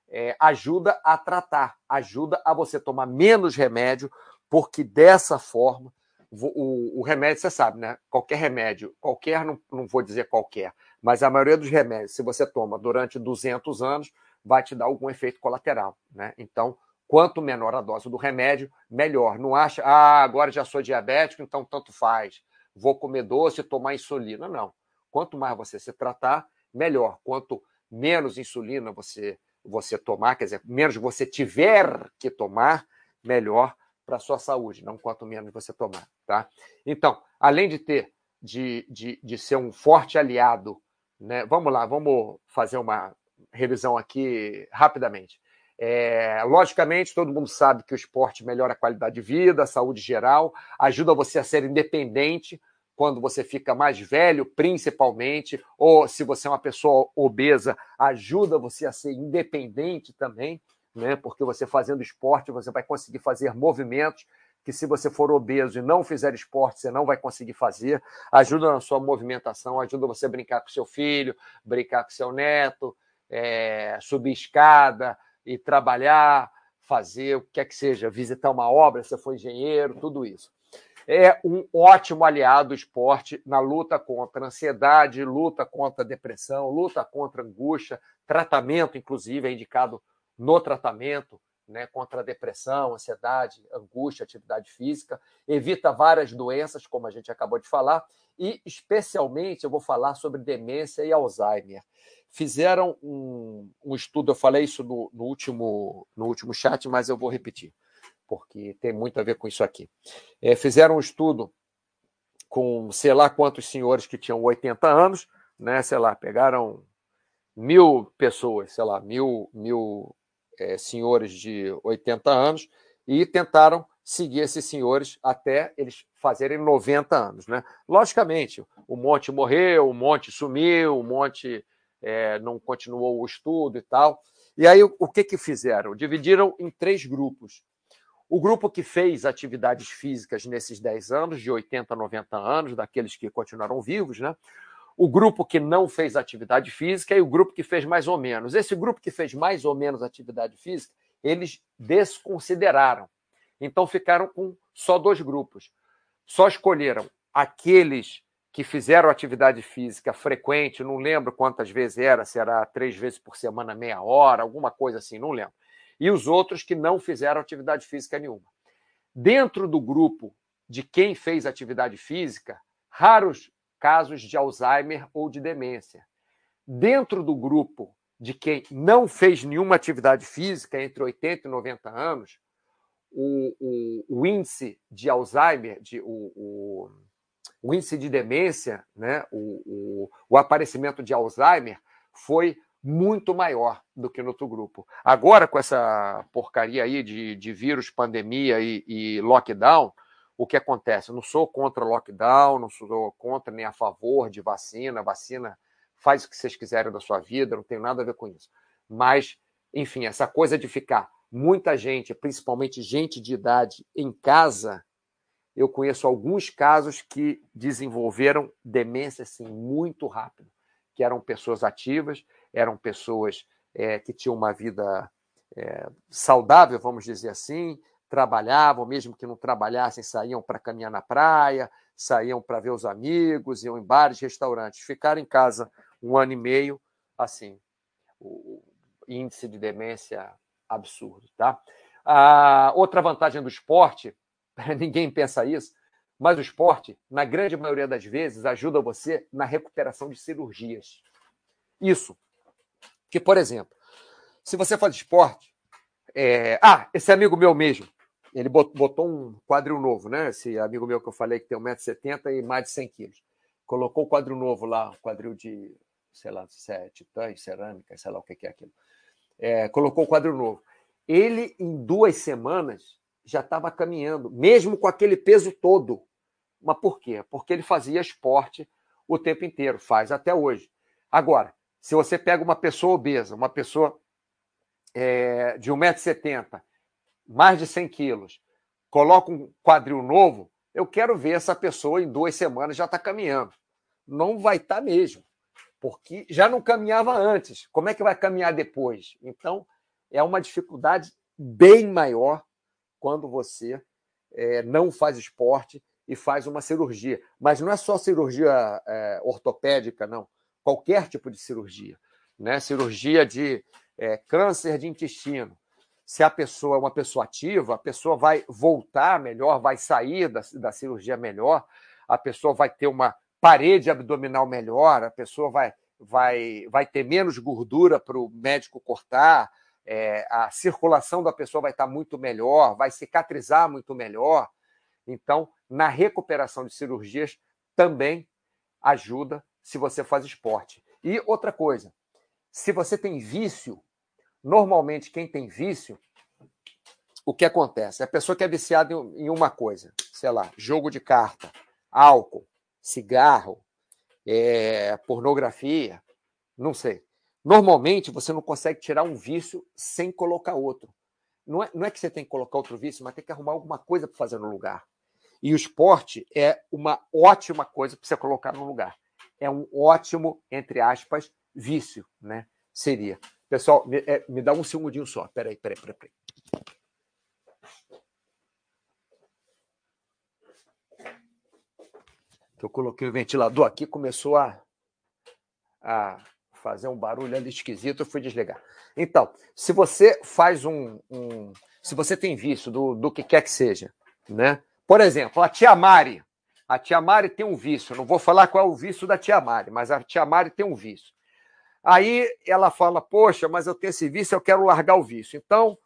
é, ajuda a tratar, ajuda a você tomar menos remédio, porque dessa forma, o, o, remédio, você sabe, né? Qualquer remédio, qualquer, não, não vou dizer qualquer, mas a maioria dos remédios, se você toma durante 200 anos, vai te dar algum efeito colateral. Né? Então, quanto menor a dose do remédio, melhor. Não acha, ah, agora já sou diabético, então tanto faz. Vou comer doce, tomar insulina. Não. Quanto mais você se tratar, melhor. Quanto menos insulina você você tomar, quer dizer, menos você tiver que tomar, melhor para a sua saúde, não quanto menos você tomar, tá? Então, além de ter de, de, de ser um forte aliado, né? Vamos lá, vamos fazer uma revisão aqui rapidamente. É, logicamente, todo mundo sabe que o esporte melhora a qualidade de vida, a saúde geral, ajuda você a ser independente quando você fica mais velho, principalmente, ou se você é uma pessoa obesa, ajuda você a ser independente também, né? Porque você fazendo esporte, você vai conseguir fazer movimentos que se você for obeso e não fizer esporte, você não vai conseguir fazer. Ajuda na sua movimentação, ajuda você a brincar com seu filho, brincar com seu neto, é, subir escada e trabalhar, fazer o que quer que seja, visitar uma obra, se for engenheiro, tudo isso. É um ótimo aliado o esporte na luta contra a ansiedade, luta contra a depressão, luta contra a angústia, tratamento, inclusive, é indicado no tratamento, né, contra a depressão, ansiedade, angústia, atividade física, evita várias doenças, como a gente acabou de falar, e especialmente eu vou falar sobre demência e Alzheimer. Fizeram um, um estudo, eu falei isso no, no, último, no último chat, mas eu vou repetir, porque tem muito a ver com isso aqui. É, fizeram um estudo com sei lá quantos senhores que tinham 80 anos, né, sei lá, pegaram mil pessoas, sei lá, mil, mil é, senhores de 80 anos e tentaram seguir esses senhores até eles fazerem 90 anos. Né? Logicamente, o monte morreu, o monte sumiu, o monte é, não continuou o estudo e tal. E aí o que, que fizeram? Dividiram em três grupos. O grupo que fez atividades físicas nesses 10 anos, de 80 a 90 anos, daqueles que continuaram vivos, né? O grupo que não fez atividade física e o grupo que fez mais ou menos. Esse grupo que fez mais ou menos atividade física, eles desconsideraram. Então ficaram com só dois grupos. Só escolheram aqueles que fizeram atividade física frequente, não lembro quantas vezes era, se era três vezes por semana, meia hora, alguma coisa assim, não lembro. E os outros que não fizeram atividade física nenhuma. Dentro do grupo de quem fez atividade física, raros casos de Alzheimer ou de demência. Dentro do grupo de quem não fez nenhuma atividade física, entre 80 e 90 anos, o, o, o índice de Alzheimer, de, o, o índice de demência, né, o aparecimento de Alzheimer, foi muito maior do que no outro grupo. Agora, com essa porcaria aí de, de vírus, pandemia e, e lockdown, o que acontece? Eu não sou contra lockdown, não sou contra nem a favor de vacina. Vacina faz o que vocês quiserem da sua vida, não tem nada a ver com isso. Mas, enfim, essa coisa de ficar muita gente, principalmente gente de idade, em casa, eu conheço alguns casos que desenvolveram demência assim, muito rápido, que eram pessoas ativas eram pessoas é, que tinham uma vida é, saudável, vamos dizer assim, trabalhavam, mesmo que não trabalhassem, saíam para caminhar na praia, saíam para ver os amigos, iam em bares, restaurantes. Ficaram em casa um ano e meio, assim, o índice de demência absurdo, tá? A outra vantagem do esporte, ninguém pensa isso, mas o esporte, na grande maioria das vezes, ajuda você na recuperação de cirurgias. Isso que, por exemplo, se você faz esporte. É... Ah, esse amigo meu mesmo, ele botou um quadril novo, né? Esse amigo meu que eu falei que tem 1,70m e mais de 100 quilos. Colocou o quadril novo lá, um quadril de, sei lá, se é titã, cerâmica, sei lá o que é aquilo. É, colocou o quadril novo. Ele, em duas semanas, já estava caminhando, mesmo com aquele peso todo. Mas por quê? Porque ele fazia esporte o tempo inteiro, faz até hoje. Agora, se você pega uma pessoa obesa, uma pessoa é, de 1,70m, mais de 100 quilos, coloca um quadril novo, eu quero ver essa pessoa em duas semanas já está caminhando. Não vai estar tá mesmo, porque já não caminhava antes. Como é que vai caminhar depois? Então, é uma dificuldade bem maior quando você é, não faz esporte e faz uma cirurgia. Mas não é só cirurgia é, ortopédica, não qualquer tipo de cirurgia, né? Cirurgia de é, câncer de intestino. Se a pessoa é uma pessoa ativa, a pessoa vai voltar melhor, vai sair da, da cirurgia melhor, a pessoa vai ter uma parede abdominal melhor, a pessoa vai, vai, vai ter menos gordura para o médico cortar, é, a circulação da pessoa vai estar muito melhor, vai cicatrizar muito melhor. Então, na recuperação de cirurgias, também ajuda se você faz esporte. E outra coisa, se você tem vício, normalmente quem tem vício, o que acontece? A pessoa que é viciada em uma coisa, sei lá, jogo de carta, álcool, cigarro, é, pornografia, não sei. Normalmente você não consegue tirar um vício sem colocar outro. Não é, não é que você tem que colocar outro vício, mas tem que arrumar alguma coisa para fazer no lugar. E o esporte é uma ótima coisa para você colocar no lugar é um ótimo, entre aspas, vício, né? Seria. Pessoal, me, é, me dá um segundinho só. Peraí, peraí, peraí. peraí. Eu coloquei o ventilador aqui, começou a, a fazer um barulho ali esquisito, eu fui desligar. Então, se você faz um, um. se você tem vício do, do que quer que seja, né? Por exemplo, a tia Mari, a tia Mari tem um vício, não vou falar qual é o vício da tia Mari, mas a tia Mari tem um vício. Aí ela fala: Poxa, mas eu tenho esse vício, eu quero largar o vício. Então,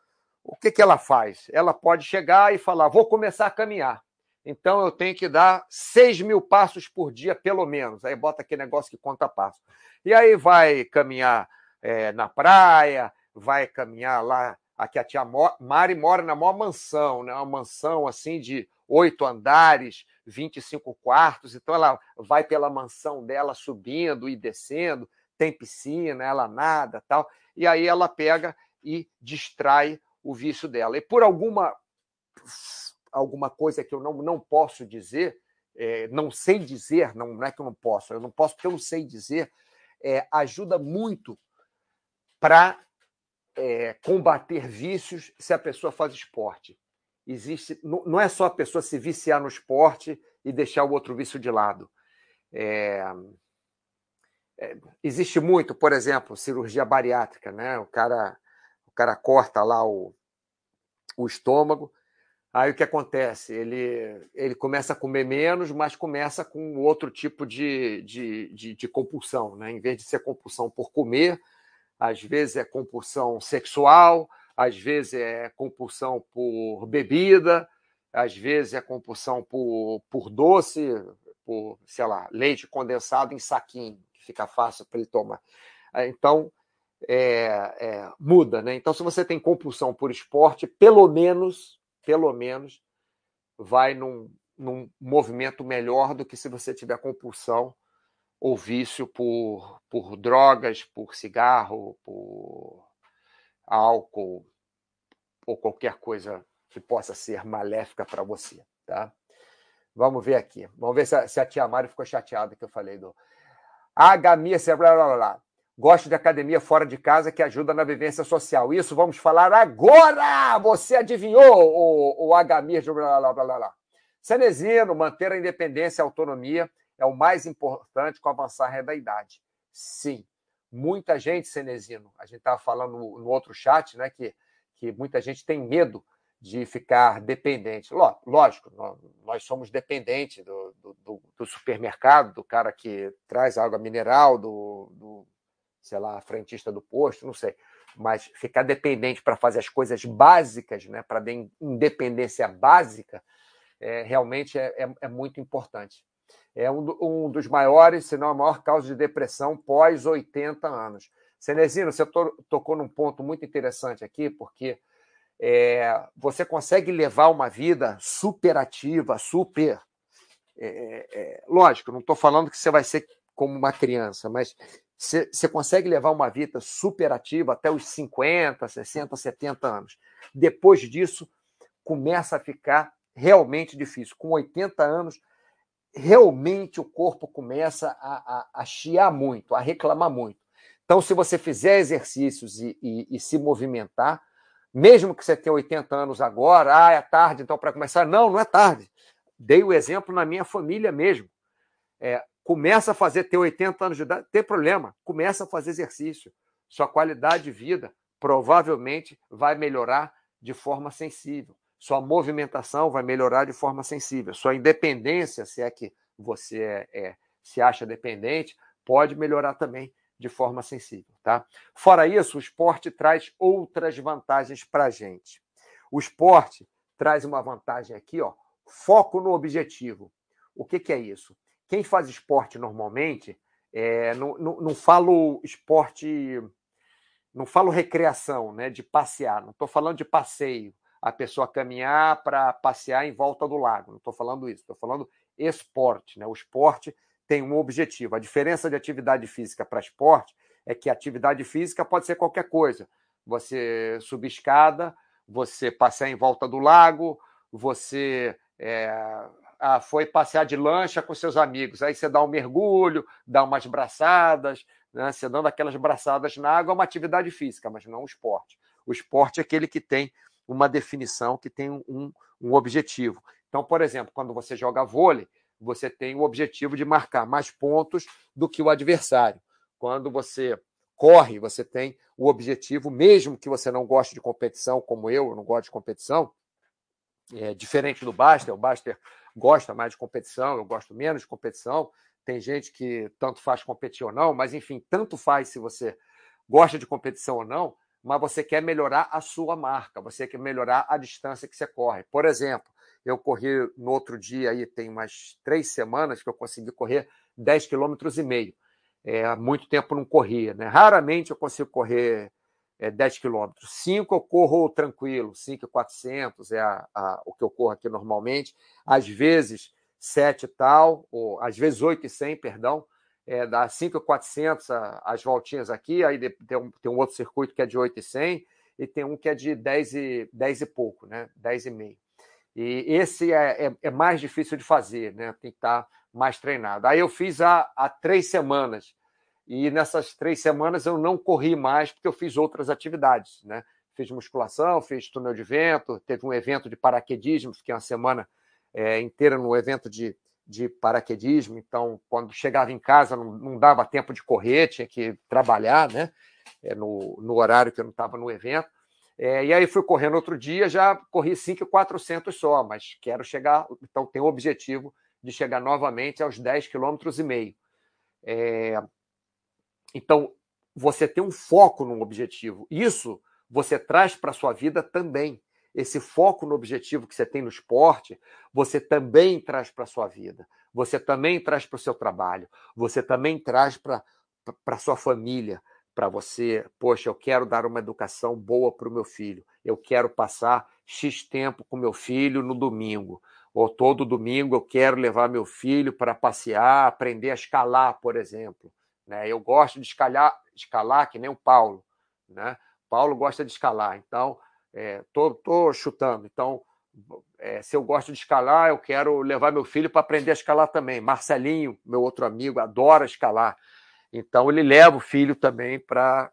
o que, que ela faz? Ela pode chegar e falar: Vou começar a caminhar. Então, eu tenho que dar 6 mil passos por dia, pelo menos. Aí bota aquele negócio que conta passo. E aí vai caminhar é, na praia, vai caminhar lá. Aqui a tia Mari mora na maior mansão, né? uma mansão assim de oito andares, 25 quartos, então ela vai pela mansão dela subindo e descendo, tem piscina, ela nada, tal, e aí ela pega e distrai o vício dela. E por alguma alguma coisa que eu não, não posso dizer, é, não sei dizer, não, não é que eu não posso, eu não posso porque eu não sei dizer, é, ajuda muito para é, combater vícios se a pessoa faz esporte existe. Não é só a pessoa se viciar no esporte e deixar o outro vício de lado. É, é, existe muito, por exemplo, cirurgia bariátrica, né? O cara, o cara corta lá o, o estômago. Aí o que acontece? Ele, ele começa a comer menos, mas começa com outro tipo de, de, de, de compulsão. Né? Em vez de ser compulsão por comer, às vezes é compulsão sexual, às vezes é compulsão por bebida, às vezes é compulsão por, por doce, por, sei lá, leite condensado em saquinho, que fica fácil para ele tomar. É, então, é, é, muda, né? Então, se você tem compulsão por esporte, pelo menos, pelo menos, vai num, num movimento melhor do que se você tiver compulsão ou vício por, por drogas, por cigarro, por álcool ou qualquer coisa que possa ser maléfica para você, tá? Vamos ver aqui. Vamos ver se a, se a tia Mari ficou chateada que eu falei do agamia cerebral. Blá, blá, blá. Gosto de academia fora de casa que ajuda na vivência social. Isso vamos falar agora! Você adivinhou o, o agamia de blá, blá, blá, blá, blá. Manter a independência e a autonomia é o mais importante com o avançar da idade. Sim, muita gente, Cenezino, a gente estava falando no, outro chat, né, que, que muita gente tem medo de ficar dependente. Lógico, nós somos dependentes do, do, do supermercado, do cara que traz água mineral, do, do, sei lá, frentista do posto, não sei. Mas ficar dependente para fazer as coisas básicas, né, para ter independência básica, é, realmente é, é, é, muito importante. É um, um, dos maiores, se não a maior causa de depressão pós 80 anos. Cenezino, você to, tocou num ponto muito interessante aqui, porque é, você consegue levar uma vida superativa, super. É, é, lógico, não estou falando que você vai ser como uma criança, mas você consegue levar uma vida superativa até os 50, 60, 70 anos. Depois disso, começa a ficar realmente difícil. Com 80 anos, realmente o corpo começa a, a, a chiar muito, a reclamar muito. Então, se você fizer exercícios e, e, e se movimentar, mesmo que você tenha 80 anos agora, ah, é tarde então para começar. Não, não é tarde. Dei o exemplo na minha família mesmo. É, começa a fazer, ter 80 anos de idade, tem problema, começa a fazer exercício. Sua qualidade de vida provavelmente vai melhorar de forma sensível sua movimentação vai melhorar de forma sensível. Sua independência, se é que você é, é, se acha dependente, pode melhorar também de forma sensível. Tá? Fora isso, o esporte traz outras vantagens para a gente. O esporte traz uma vantagem aqui, ó, foco no objetivo. O que, que é isso? Quem faz esporte normalmente, é, não, não, não falo esporte, não falo recreação, né, de passear, não estou falando de passeio, a pessoa caminhar para passear em volta do lago. Não estou falando isso, estou falando esporte. Né? O esporte tem um objetivo. A diferença de atividade física para esporte é que atividade física pode ser qualquer coisa. Você subir escada, você passear em volta do lago, você é, foi passear de lancha com seus amigos. Aí você dá um mergulho, dá umas braçadas, né? você dando aquelas braçadas na água é uma atividade física, mas não um esporte. O esporte é aquele que tem uma definição que tem um, um objetivo. Então, por exemplo, quando você joga vôlei, você tem o objetivo de marcar mais pontos do que o adversário. Quando você corre, você tem o objetivo, mesmo que você não goste de competição, como eu, eu não gosto de competição, é diferente do Baster, o Baster gosta mais de competição, eu gosto menos de competição. Tem gente que tanto faz competir ou não, mas enfim, tanto faz se você gosta de competição ou não, mas você quer melhorar a sua marca, você quer melhorar a distância que você corre. Por exemplo, eu corri no outro dia, aí tem umas três semanas que eu consegui correr 10 km e meio. É, há muito tempo não corria, né? Raramente eu consigo correr é, 10 quilômetros. 5 eu corro tranquilo, 5,400 é a, a, o que eu corro aqui normalmente. Às vezes 7 e tal, ou às vezes 8,100, perdão é, dá 5,400 as voltinhas aqui, aí tem um, tem um outro circuito que é de 8,100 e tem um que é de 10 e, 10 e pouco, né? 10 e meio. E esse é, é, é, mais difícil de fazer, né? Tem que estar mais treinado. Aí eu fiz há, há três semanas, e nessas três semanas eu não corri mais porque eu fiz outras atividades, né? Fiz musculação, fiz túnel de vento, teve um evento de paraquedismo, fiquei uma semana é, inteira no evento de, de paraquedismo, então quando chegava em casa não, não dava tempo de correr, tinha que trabalhar, né? É, no, no horário que eu não estava no evento. É, e aí fui correndo outro dia, já corri 5,400 só, mas quero chegar, então tenho o objetivo de chegar novamente aos 10 km e meio. É, então, você tem um foco no objetivo. Isso você traz para a sua vida também esse foco no objetivo que você tem no esporte, você também traz para a sua vida, você também traz para o seu trabalho, você também traz para a sua família, para você, poxa, eu quero dar uma educação boa para o meu filho, eu quero passar X tempo com meu filho no domingo, ou todo domingo eu quero levar meu filho para passear, aprender a escalar, por exemplo. Né? Eu gosto de escalar, escalar que nem o Paulo. Né? Paulo gosta de escalar, então estou é, chutando. Então, é, se eu gosto de escalar, eu quero levar meu filho para aprender a escalar também. Marcelinho, meu outro amigo, adora escalar. Então ele leva o filho também para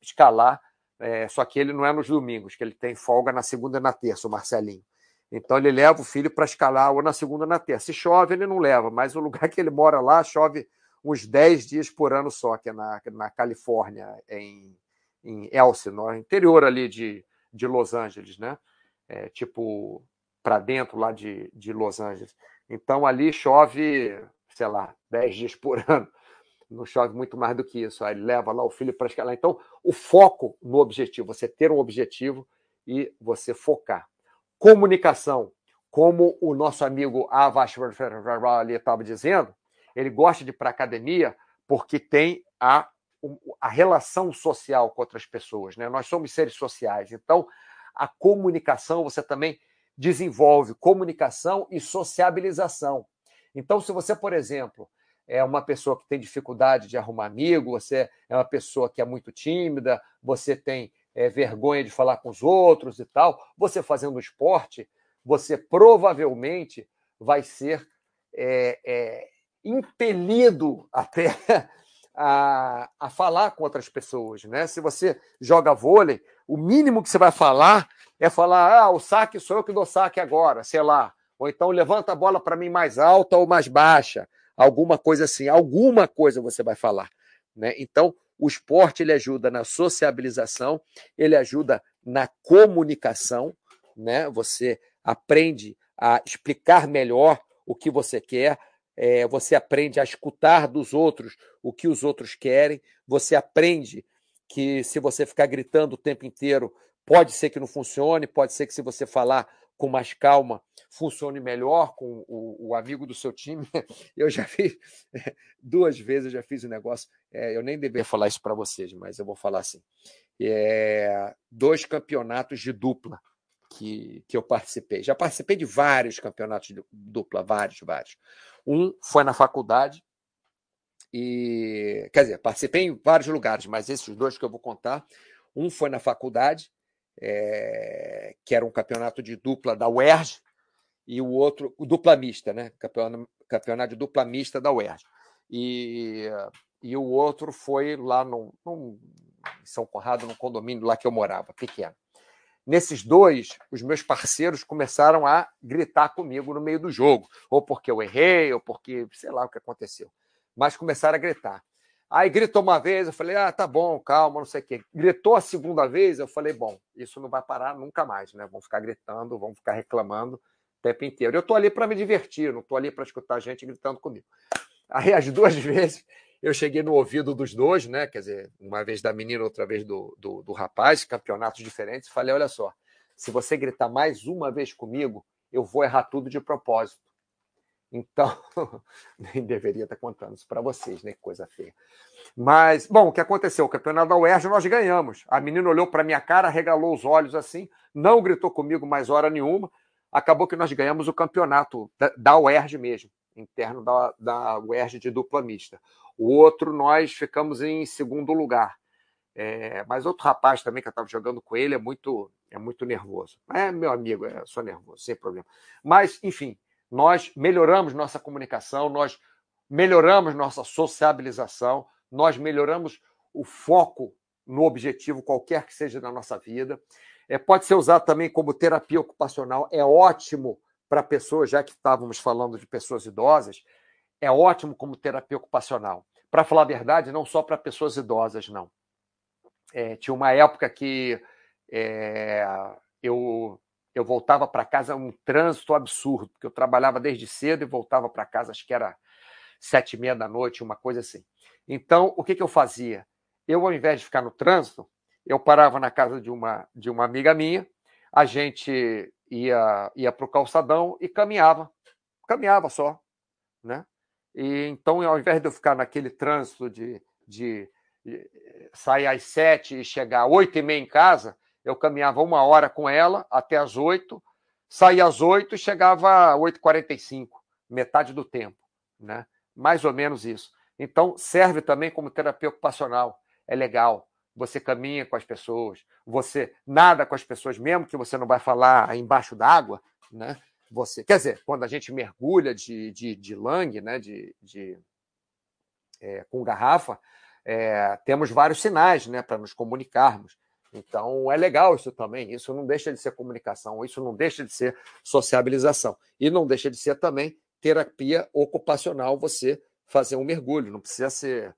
escalar, é, só que ele não é nos domingos, que ele tem folga na segunda e na terça, o Marcelinho. Então ele leva o filho para escalar ou na segunda ou na terça. Se chove, ele não leva, mas o lugar que ele mora lá chove uns 10 dias por ano só, que é na, na Califórnia, em, em Elsinore, interior ali de, de Los Angeles, né? É, tipo, para dentro lá de, de Los Angeles. Então ali chove, sei lá, 10 dias por ano não chove muito mais do que isso. Aí leva lá o filho para escalar. Então, o foco no objetivo, você ter um objetivo e você focar. Comunicação, como o nosso amigo Avash ali estava dizendo, ele gosta de ir para academia porque tem a, a relação social com outras pessoas. Né? Nós somos seres sociais. Então, a comunicação, você também desenvolve comunicação e sociabilização. Então, se você, por exemplo, é uma pessoa que tem dificuldade de arrumar amigo, você é uma pessoa que é muito tímida, você tem é, vergonha de falar com os outros e tal, você fazendo esporte, você provavelmente vai ser é, é, impelido até a, a falar com outras pessoas. Né? Se você joga vôlei, o mínimo que você vai falar é falar: ah, o saque sou eu que dou saque agora, sei lá. Ou então levanta a bola para mim mais alta ou mais baixa alguma coisa assim, alguma coisa você vai falar. Né? Então, o esporte ele ajuda na sociabilização, ele ajuda na comunicação, né? Você aprende a explicar melhor o que você quer, é, você aprende a escutar dos outros o que os outros querem, você aprende que se você ficar gritando o tempo inteiro, pode ser que não funcione, pode ser que se você falar com mais calma funcione melhor com o, o, amigo do seu time. Eu já fiz duas vezes, eu já fiz um negócio. É, eu nem deveria falar isso para vocês, mas eu vou falar assim. É, dois campeonatos de dupla que, que eu participei. Já participei de vários campeonatos de dupla, vários, vários. Um foi na faculdade e, quer dizer, participei em vários lugares, mas esses dois que eu vou contar, um foi na faculdade é, que era um campeonato de dupla da UERJ, e o outro, o dupla mista, né? Campeonato, campeonato de dupla mista da UERJ. E, e o outro foi lá no, no, em São Conrado, no condomínio lá que eu morava, pequeno. Nesses dois, os meus parceiros começaram a gritar comigo no meio do jogo, ou porque eu errei, ou porque sei lá o que aconteceu. Mas começaram a gritar. Aí gritou uma vez, eu falei, ah, tá bom, calma, não sei o quê. Gritou a segunda vez, eu falei, bom, isso não vai parar nunca mais, né? Vão ficar gritando, vão ficar reclamando o tempo inteiro. Eu tô ali para me divertir, não tô ali para escutar gente gritando comigo. Aí as duas vezes eu cheguei no ouvido dos dois, né? Quer dizer, uma vez da menina, outra vez do, do, do rapaz, campeonatos diferentes. Falei, olha só, se você gritar mais uma vez comigo, eu vou errar tudo de propósito. Então, nem deveria estar contando isso para vocês, né? Que coisa feia. Mas, bom, o que aconteceu? O campeonato da UERJ nós ganhamos. A menina olhou para minha cara, regalou os olhos assim, não gritou comigo mais hora nenhuma. Acabou que nós ganhamos o campeonato da, da UERJ mesmo, interno da, da UERJ de dupla mista. O outro nós ficamos em segundo lugar. É, mas outro rapaz também que eu estava jogando com ele é muito é muito nervoso. É meu amigo, é, sou nervoso, sem problema. Mas, enfim, nós melhoramos nossa comunicação, nós melhoramos nossa sociabilização, nós melhoramos o foco no objetivo, qualquer que seja da nossa vida. É, pode ser usado também como terapia ocupacional, é ótimo para pessoas, já que estávamos falando de pessoas idosas, é ótimo como terapia ocupacional. Para falar a verdade, não só para pessoas idosas, não. É, tinha uma época que é, eu eu voltava para casa um trânsito absurdo, porque eu trabalhava desde cedo e voltava para casa, acho que era sete e meia da noite, uma coisa assim. Então, o que, que eu fazia? Eu, ao invés de ficar no trânsito, eu parava na casa de uma, de uma amiga minha, a gente ia, ia para o calçadão e caminhava, caminhava só, né? E então, ao invés de eu ficar naquele trânsito de, de, sair às sete e chegar às oito e meia em casa, eu caminhava uma hora com ela até às oito, saía às oito e chegava às oito e quarenta e cinco, metade do tempo, né? Mais ou menos isso. Então, serve também como terapia ocupacional. É legal. Você caminha com as pessoas, você nada com as pessoas, mesmo que você não vai falar embaixo d'água, né? Você, quer dizer, quando a gente mergulha de, de, de langue, né? De, de é, com garrafa, é, temos vários sinais, né? Para nos comunicarmos. Então é legal isso também. Isso não deixa de ser comunicação, isso não deixa de ser sociabilização e não deixa de ser também terapia ocupacional. Você fazer um mergulho, não precisa ser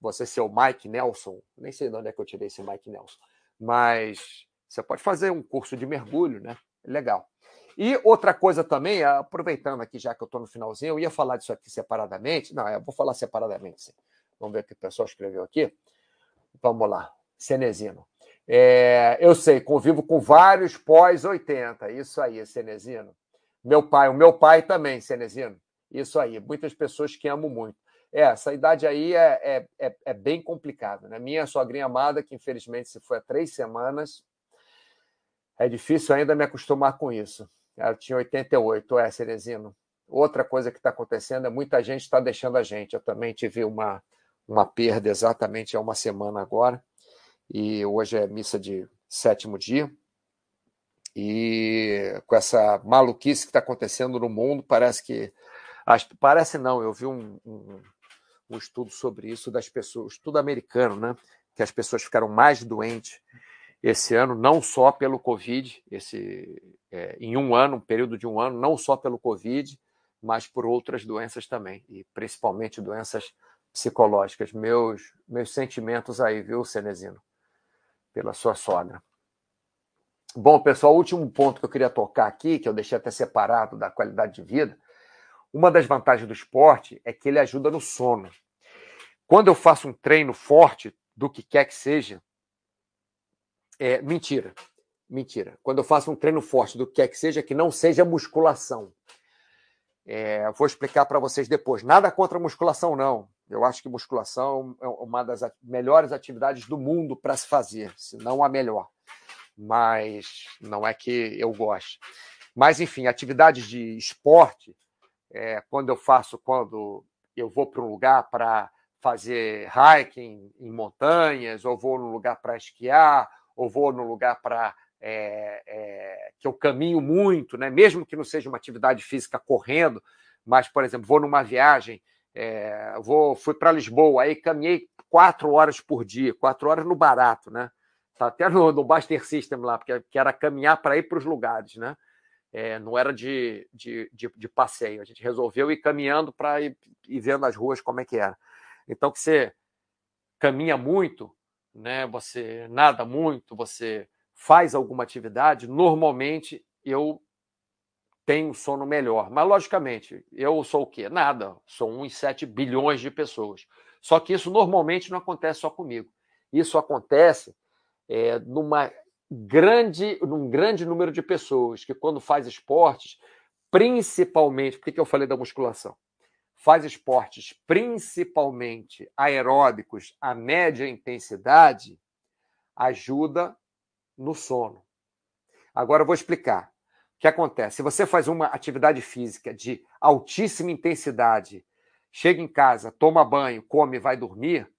você ser o Mike Nelson, nem sei de onde é que eu tirei esse Mike Nelson, mas você pode fazer um curso de mergulho, né? Legal. E outra coisa também, aproveitando aqui, já que eu estou no finalzinho, eu ia falar disso aqui separadamente. Não, eu vou falar separadamente, sim. Vamos ver o que o pessoal escreveu aqui. Vamos lá. Cenezino. É, eu sei, convivo com vários pós-80. Isso aí, Cenezino. Meu pai, o meu pai também, Cenezino. Isso aí, muitas pessoas que amo muito. É, essa idade aí é, é, é, é bem complicada. Né? Minha sogrinha amada, que infelizmente se foi há três semanas, é difícil ainda me acostumar com isso. Ela tinha 88, é, Cerezino. Outra coisa que está acontecendo é muita gente está deixando a gente. Eu também tive uma, uma perda exatamente há uma semana agora, e hoje é missa de sétimo dia. E com essa maluquice que está acontecendo no mundo, parece que Parece não, eu vi um, um, um estudo sobre isso das pessoas, estudo americano, né? Que as pessoas ficaram mais doentes esse ano, não só pelo Covid, esse, é, em um ano, um período de um ano, não só pelo Covid, mas por outras doenças também, e principalmente doenças psicológicas. Meus, meus sentimentos aí, viu, Cenezino? Pela sua sogra. Bom, pessoal, último ponto que eu queria tocar aqui, que eu deixei até separado da qualidade de vida, uma das vantagens do esporte é que ele ajuda no sono. Quando eu faço um treino forte, do que quer que seja, é mentira. Mentira. Quando eu faço um treino forte do que quer que seja, que não seja musculação. É, vou explicar para vocês depois. Nada contra musculação, não. Eu acho que musculação é uma das melhores atividades do mundo para se fazer, se não a melhor. Mas não é que eu goste. Mas, enfim, atividades de esporte, é, quando eu faço, quando eu vou para um lugar para fazer hiking em montanhas, ou vou num lugar para esquiar, ou vou num lugar para é, é, que eu caminho muito, né? mesmo que não seja uma atividade física correndo, mas, por exemplo, vou numa viagem, é, vou, fui para Lisboa, aí caminhei quatro horas por dia, quatro horas no barato, né? Tá até no, no Baster System lá, porque que era caminhar para ir para os lugares, né? Não era de, de, de, de, passeio. A gente resolveu ir caminhando para ir, ir, vendo as ruas como é que era. Então, que você caminha muito, né? você nada muito, você faz alguma atividade, normalmente eu tenho sono melhor. Mas, logicamente, eu sou o quê? Nada. Sou 1,7 bilhões de pessoas. Só que isso normalmente não acontece só comigo. Isso acontece é, numa grande, num grande número de pessoas que, quando faz esportes, principalmente, por que eu falei da musculação? Faz esportes principalmente aeróbicos a média intensidade, ajuda no sono. Agora eu vou explicar. O que acontece? Se você faz uma atividade física de altíssima intensidade, chega em casa, toma banho, come e vai dormir,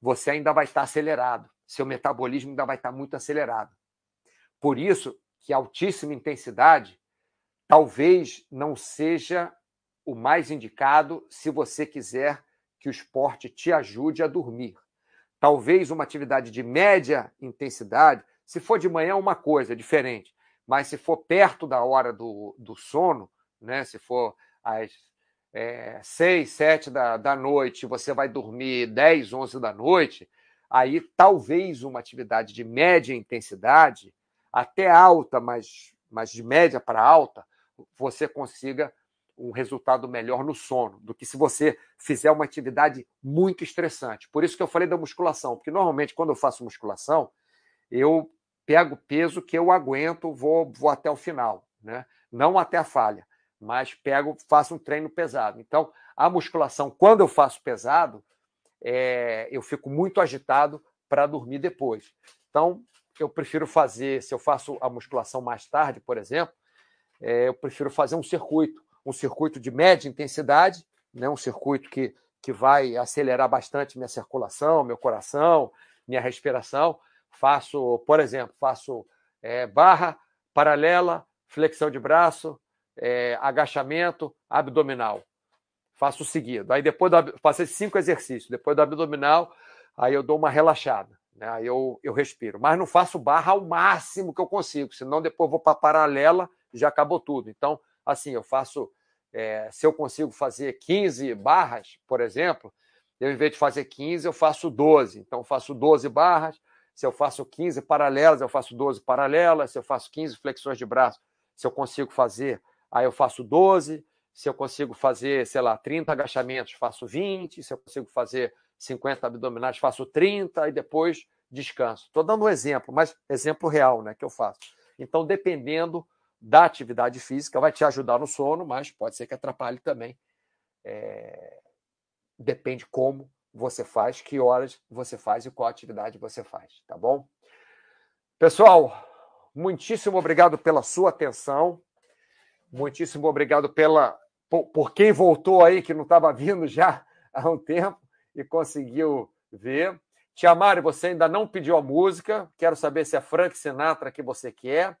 você ainda vai estar acelerado. Seu metabolismo ainda vai estar muito acelerado. Por isso que altíssima intensidade talvez não seja o mais indicado se você quiser que o esporte te ajude a dormir. Talvez uma atividade de média intensidade, se for de manhã, uma coisa diferente, mas se for perto da hora do, do sono, né, se for às é, 6, 7 da, da noite, você vai dormir 10, 11 da noite, aí talvez uma atividade de média intensidade até alta, mas, mas de média para alta, você consiga um resultado melhor no sono do que se você fizer uma atividade muito estressante. Por isso que eu falei da musculação, porque normalmente quando eu faço musculação, eu pego peso que eu aguento, vou, vou até o final, né? Não até a falha, mas pego, faço um treino pesado. Então, a musculação, quando eu faço pesado, é, eu fico muito agitado para dormir depois. Então, eu prefiro fazer, se eu faço a musculação mais tarde, por exemplo, é, eu prefiro fazer um circuito, um circuito de média intensidade, né, um circuito que, que vai acelerar bastante minha circulação, meu coração, minha respiração. Faço, por exemplo, faço é, barra paralela, flexão de braço, é, agachamento, abdominal. Faço seguido. Aí depois do, faço cinco exercícios. Depois do abdominal, aí eu dou uma relaxada. Né? Aí eu, eu respiro. Mas não faço barra ao máximo que eu consigo, senão depois vou para paralela e já acabou tudo. Então, assim, eu faço. É, se eu consigo fazer 15 barras, por exemplo, eu, em vez de fazer 15, eu faço 12. Então, eu faço 12 barras. Se eu faço 15 paralelas, eu faço 12 paralelas. Se eu faço 15 flexões de braço, se eu consigo fazer, aí eu faço 12. Se eu consigo fazer, sei lá, 30 agachamentos, faço 20. Se eu consigo fazer 50 abdominais, faço 30 e depois descanso. Estou dando um exemplo, mas exemplo real né, que eu faço. Então, dependendo da atividade física, vai te ajudar no sono, mas pode ser que atrapalhe também. É... Depende como você faz, que horas você faz e qual atividade você faz, tá bom? Pessoal, muitíssimo obrigado pela sua atenção. Muitíssimo obrigado pela por, por quem voltou aí que não estava vindo já há um tempo e conseguiu ver. Tia Mari, você ainda não pediu a música. Quero saber se é Frank Sinatra que você quer,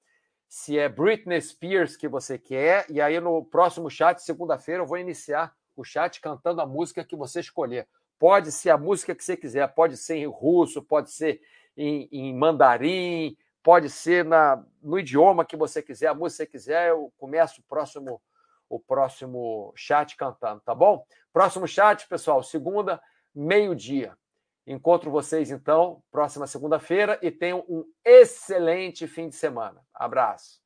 se é Britney Spears que você quer. E aí, no próximo chat, segunda-feira, eu vou iniciar o chat cantando a música que você escolher. Pode ser a música que você quiser, pode ser em russo, pode ser em, em mandarim, pode ser na, no idioma que você quiser, a música que você quiser. Eu começo o próximo, o próximo chat cantando, tá bom? Próximo chat, pessoal, segunda, meio-dia. Encontro vocês, então, próxima segunda-feira e tenham um excelente fim de semana. Abraço.